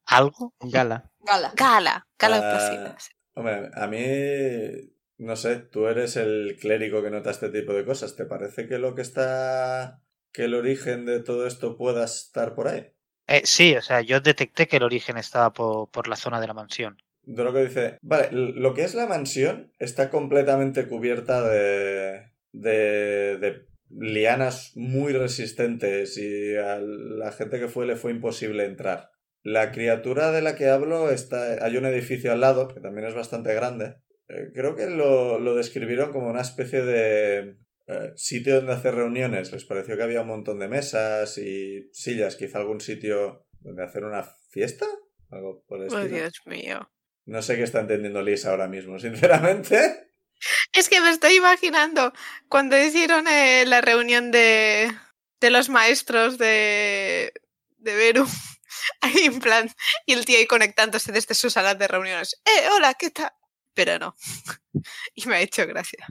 ¿Algo? Gala. Gala. Gala, Gala Ah. Hombre, a mí, no sé, tú eres el clérigo que nota este tipo de cosas. ¿Te parece que lo que está, que el origen de todo esto pueda estar por ahí? Eh, sí, o sea, yo detecté que el origen estaba po- por, la zona de la mansión. Que dice, vale, lo que es la mansión está completamente cubierta de, de, de lianas muy resistentes y a la gente que fue le fue imposible entrar. La criatura de la que hablo está, hay un edificio al lado, que también es bastante grande. Eh, creo que lo, lo describieron como una especie de eh, sitio donde hacer reuniones. Les pareció que había un montón de mesas y sillas, quizá algún sitio donde hacer una fiesta. Algo por el Oh, estilo. Dios mío. No sé qué está entendiendo Liz ahora mismo, sinceramente. Es que me estoy imaginando cuando hicieron eh, la reunión de, de los maestros de, de Veru. Ahí en plan, y el tío ahí conectándose desde su sala de reuniones. ¡Eh, hola, qué tal! Pero no. Y me ha hecho gracia.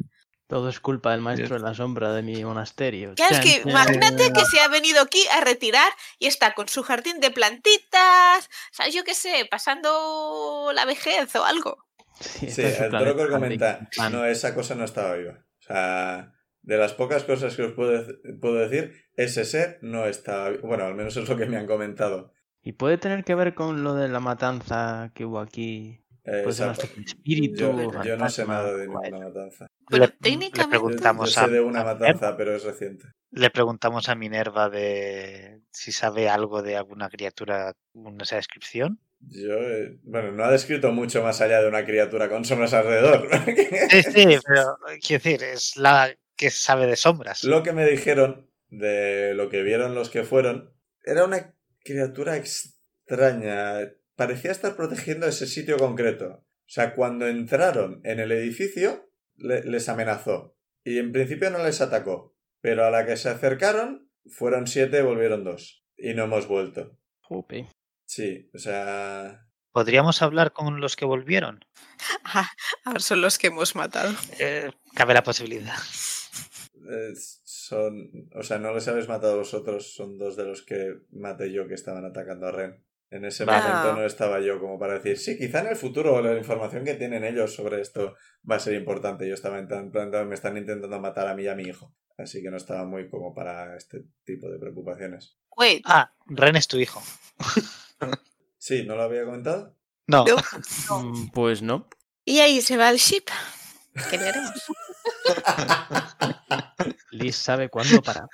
Todo es culpa del maestro de la sombra de mi monasterio. Claro, es que imagínate que se ha venido aquí a retirar y está con su jardín de plantitas, ¿sabes? Yo qué sé, pasando la vejez o algo. Sí, Sí, es Handy. comenta, no, esa cosa no estaba viva. O sea, de las pocas cosas que os puedo, puedo decir, ese ser no estaba vivo. Bueno, al menos es lo que me han comentado. ¿Y puede tener que ver con lo de la matanza que hubo aquí? Eh, de espíritu. yo, yo no sé nada de ninguna matanza. Bueno, Le- le técnicamente- Yo, preguntamos yo a, sé de una a matanza, pero es reciente. le preguntamos a Minerva de si sabe algo de alguna criatura, una esa descripción. Yo, eh, bueno, no ha descrito mucho más allá de una criatura con sombras alrededor. Sí, sí, pero quiero decir, es la que sabe de sombras. Lo que me dijeron de lo que vieron los que fueron era una criatura extraña. Parecía estar protegiendo ese sitio concreto. O sea, cuando entraron en el edificio, le- les amenazó. Y en principio no les atacó. Pero a la que se acercaron, fueron siete y volvieron dos. Y no hemos vuelto. Jope. Sí, o sea. ¿Podríamos hablar con los que volvieron? Ah, ahora son los que hemos matado. Eh, cabe la posibilidad. eh, son. O sea, no les habéis matado a vosotros, son dos de los que maté yo que estaban atacando a Ren. En ese momento no estaba yo como para decir, sí, quizá en el futuro la información que tienen ellos sobre esto va a ser importante. Yo estaba en tan plan, me están intentando matar a mí y a mi hijo. Así que no estaba muy como para este tipo de preocupaciones. Wait, Ah, Ren es tu hijo. Sí, ¿no lo había comentado? No, no. Mm, Pues no. Y ahí se va el ship. ¿Qué le haremos? Liz sabe cuándo parar.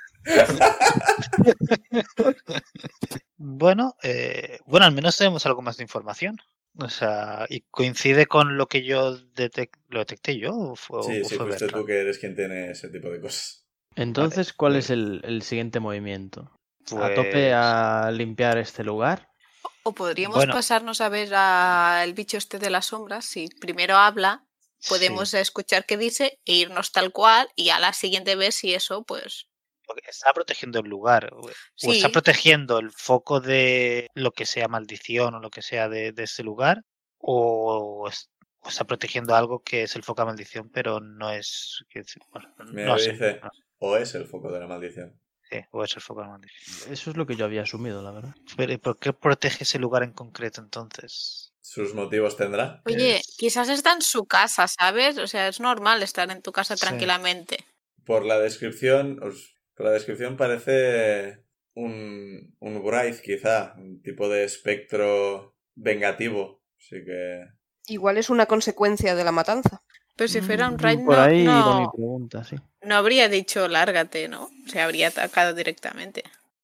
Bueno, eh, bueno, al menos tenemos algo más de información. O sea, y coincide con lo que yo detec- lo detecté yo. ¿O fue, sí, o sí, fue tú que eres quien tiene ese tipo de cosas. Entonces, ¿cuál es el, el siguiente movimiento? ¿A Pues, tope a limpiar este lugar? O podríamos Bueno. pasarnos a ver al bicho este de las sombras. Si primero habla, podemos Sí, escuchar qué dice e irnos tal cual y a la siguiente vez si eso, pues... porque está protegiendo el lugar. O o está protegiendo el foco de lo que sea maldición o lo que sea de, de ese lugar. O, es- o está protegiendo algo que es el foco de maldición, pero no es. que es- bueno, Mira, no sé. dice- no O es el foco de la maldición. sí, o es el foco de maldición. Eso es lo que yo había asumido, la verdad. Pero ¿y ¿por qué protege ese lugar en concreto entonces? ¿Sus motivos tendrá? Oye, Es- quizás está en su casa, ¿sabes? O sea, es normal estar en tu casa Sí. tranquilamente. Por la descripción, os- por la descripción parece un, un Wraith, quizá, un tipo de espectro vengativo. Así que Igual es una consecuencia de la matanza. Pero si fuera un Mm, raid, Por no, ahí va mi no, pregunta, sí. no habría dicho lárgate, ¿no? Se habría atacado directamente.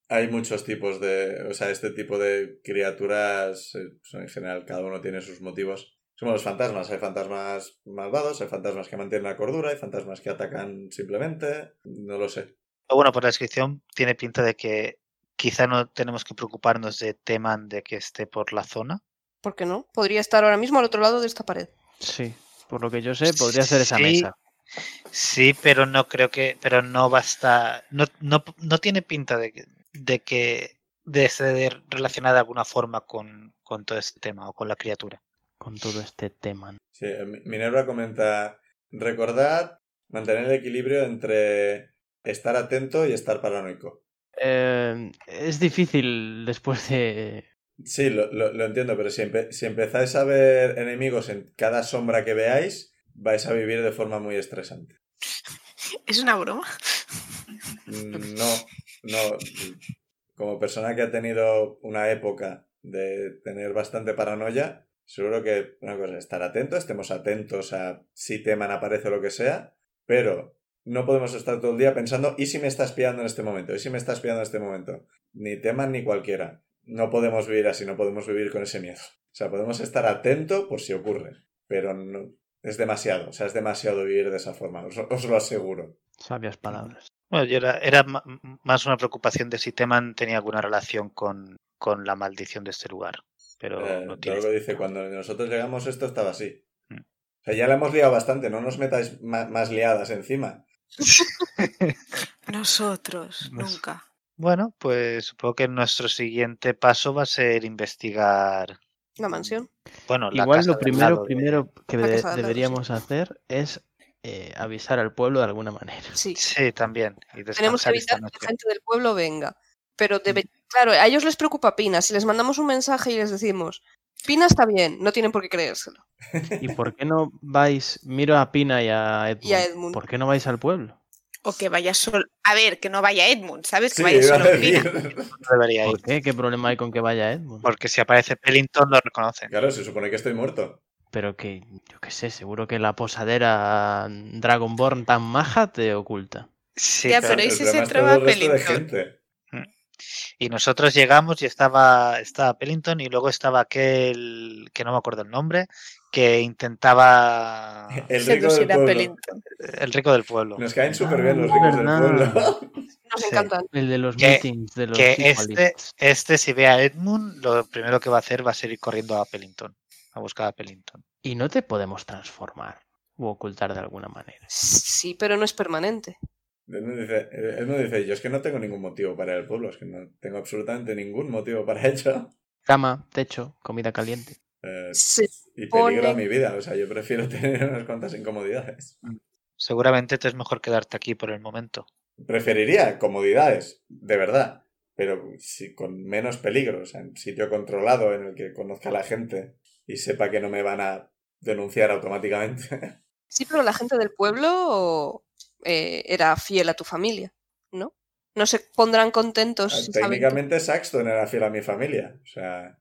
hay muchos tipos de... O sea, este tipo de criaturas, eh, en general, cada uno tiene sus motivos. Como los fantasmas. Hay fantasmas malvados, hay fantasmas que mantienen la cordura, hay fantasmas que atacan simplemente. No lo sé. Pero bueno, por la descripción tiene pinta de que quizá no tenemos que preocuparnos de Teman de que esté por la zona. ¿Por qué no? Podría estar ahora mismo al otro lado de esta pared. Sí, por lo que yo sé, podría ser esa Sí. mesa. Sí, pero no creo que, pero no basta, no, no, no tiene pinta de que, de que de ser relacionada de alguna forma con, con todo este tema o con la criatura. Con todo este tema. Sí, Mi- Minerva comenta, recordad mantener el equilibrio entre estar atento y estar paranoico. Eh, es difícil después de... Sí, lo, lo- lo entiendo, pero si, empe- si empezáis a ver enemigos en cada sombra que veáis, vais a vivir de forma muy estresante. ¿Es una broma? Mm, No, no. Como persona que ha tenido una época de tener bastante paranoia, seguro que una cosa, estar atento, estemos atentos a si teman aparece o lo que sea, pero no podemos estar todo el día pensando, ¿y si me está espiando en este momento? ¿Y si me está espiando en este momento? Ni teman ni cualquiera. No podemos vivir así, no podemos vivir con ese miedo. O sea, podemos estar atento por si ocurre, pero no, es demasiado, o sea, es demasiado vivir de esa forma, os, os lo aseguro. Sabias palabras. Bueno, yo era, era más una preocupación de si Teman tenía alguna relación con, con la maldición de este lugar. Pero Eh, no tiene. Dice, cuando nosotros llegamos esto estaba así. Mm. O sea, ya la hemos liado bastante, no nos metáis más liadas encima. Nosotros, Nos- nunca. Bueno, pues supongo que nuestro siguiente paso va a ser investigar. La mansión. Bueno, la Igual casa lo primero, de- primero que de- lado, sí. deberíamos hacer es eh, avisar al pueblo de alguna manera. Sí. Sí, también. Y Tenemos que evitar que la gente del pueblo venga. Pero debe... claro, a ellos les preocupa Pina. Si les mandamos un mensaje y les decimos, Pina está bien, no tienen por qué creérselo. ¿Y por qué no vais, miro a Pina y a Edmund, Y a Edmund. ¿por qué no vais al pueblo? O que vaya solo. A ver, que no vaya Edmund, ¿sabes? Que Sí, vaya solo. Pina. No debería ir. ¿Por qué? ¿Qué problema hay con que vaya Edmund? Porque si aparece Pellington lo reconocen. Claro, se supone que estoy muerto. Pero que, yo qué sé, seguro que la posadera Dragonborn tan maja te oculta. Sí, Ya, pero- pero ¿y si se traba de Pellington? Y nosotros llegamos y estaba, estaba Pellington y luego estaba aquel, que no me acuerdo el nombre, que intentaba El rico del Seducir a pueblo. Pellington. el rico del pueblo. Nos caen súper Ah, bien los ricos del pueblo. Nos Sí. encantan. El de los Que- meetings de los que este, este, si ve a Edmund, lo primero que va a hacer va a ser ir corriendo a Pellington, a buscar a Pellington. Y no te podemos transformar u ocultar de alguna manera. Sí, pero no es permanente. Edmund dice, Edmund dice, yo es que no tengo ningún motivo para ir al pueblo, es que no tengo absolutamente ningún motivo para ello. Cama, techo, comida caliente. Eh, Se y peligro a mi vida, o sea, yo prefiero tener unas cuantas incomodidades. Seguramente te es mejor quedarte aquí por el momento. Preferiría comodidades, de verdad, pero si con menos peligro, o sea, en sitio controlado en el que conozca a la gente y sepa que no me van a denunciar automáticamente. Sí, pero la gente del pueblo eh, era fiel a tu familia, ¿no? No se pondrán contentos que- Técnicamente Saxton era fiel a mi familia, o sea,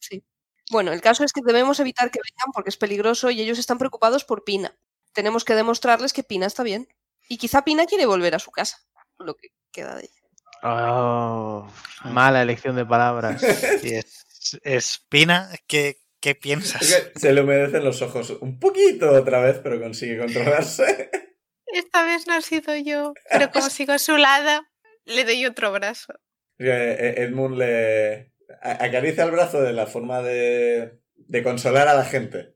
Sí. Bueno, el caso es que debemos evitar que vengan porque es peligroso y ellos están preocupados por Pina. Tenemos que demostrarles que Pina está bien. Y quizá Pina quiere volver a su casa. Lo que queda de ella. Oh, mala elección de palabras. Es, es Pina, ¿qué, qué piensas? es que se le humedecen los ojos un poquito otra vez, pero consigue controlarse. Esta vez no ha sido yo, pero como sigo a su lado, le doy otro brazo. Eh, Edmund le, acaricia el brazo de la forma de, de consolar a la gente.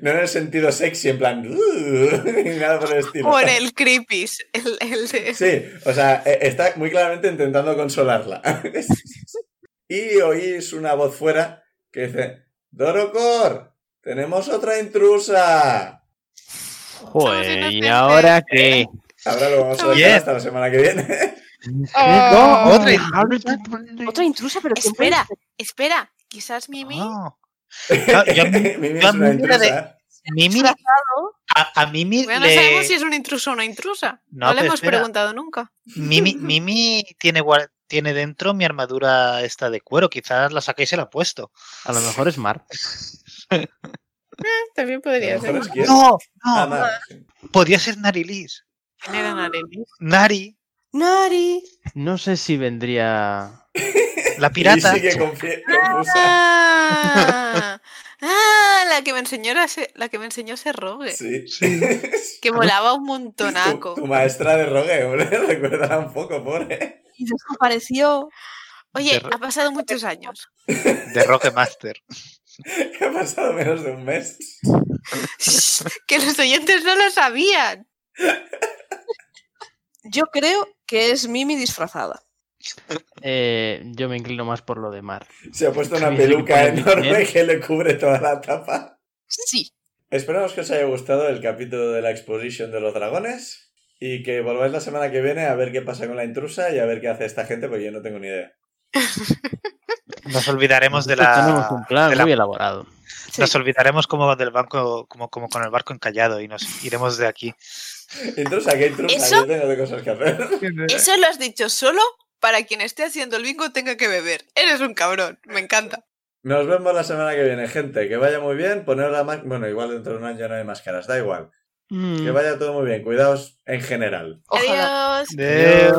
No en el sentido sexy, en plan... "Uh", nada por el estilo. En el creepies. El, el de- Sí, o sea, eh, está muy claramente intentando consolarla. y oís una voz fuera que dice, Dorocor, tenemos otra intrusa. Joder, ¿y inocentes. ahora qué? Ahora lo vamos a dejar Bien. hasta la semana que viene. Oh. otra intrusa. Otra intrusa, pero ¿quién Espera, espera. Quizás Mimi. Ah. Yo- Mimi yo es una intrusa. Mimi, a, a Mimi Bueno, no le... sabemos si es un intruso o una intrusa. No, No, le hemos espera. preguntado nunca. Mimi, Mimi tiene, tiene dentro mi armadura esta de cuero. Quizás la saquéis y se la ha puesto. A lo mejor es Mar. También A podría ser. No, Ah, no. Podría ser Narilis. ¿Quién era Nareli? Nari, Nari. No sé si vendría. la pirata. Ah, ah, la que me enseñó era se- la que me enseñó ese rogue. Sí. Que molaba un montonaco. tu maestra de rogue, hombre, recuerda un poco, pobre. Y desapareció. Oye, de- ha pasado muchos años. De Rock Master. Ha pasado menos de un mes. que los oyentes no lo sabían. Yo creo que es Mimi disfrazada. Eh, yo me inclino más por lo de Mar. Se ha puesto una peluca enorme que le cubre toda la tapa. Sí. Esperamos que os haya gustado el capítulo de la exposition de los dragones y que volváis la semana que viene a ver qué pasa con la intrusa y a ver qué hace esta gente porque yo no tengo ni idea. Nos olvidaremos de Nosotros Tenemos la. un plan de la- muy elaborado. Nos olvidaremos como del banco, como, como con el barco encallado y nos iremos de aquí. Intrusa, ¿qué intrusa? ¿Eso? Tengo de cosas que hacer. Eso lo has dicho solo para quien esté haciendo el bingo tenga que beber. Eres un cabrón. Me encanta. Nos vemos la semana que viene, gente. Que vaya muy bien. Poneros la. Bueno, igual dentro de un año no hay máscaras, da igual. Mm. Que vaya todo muy bien. Cuidaos en general. Ojalá. Adiós.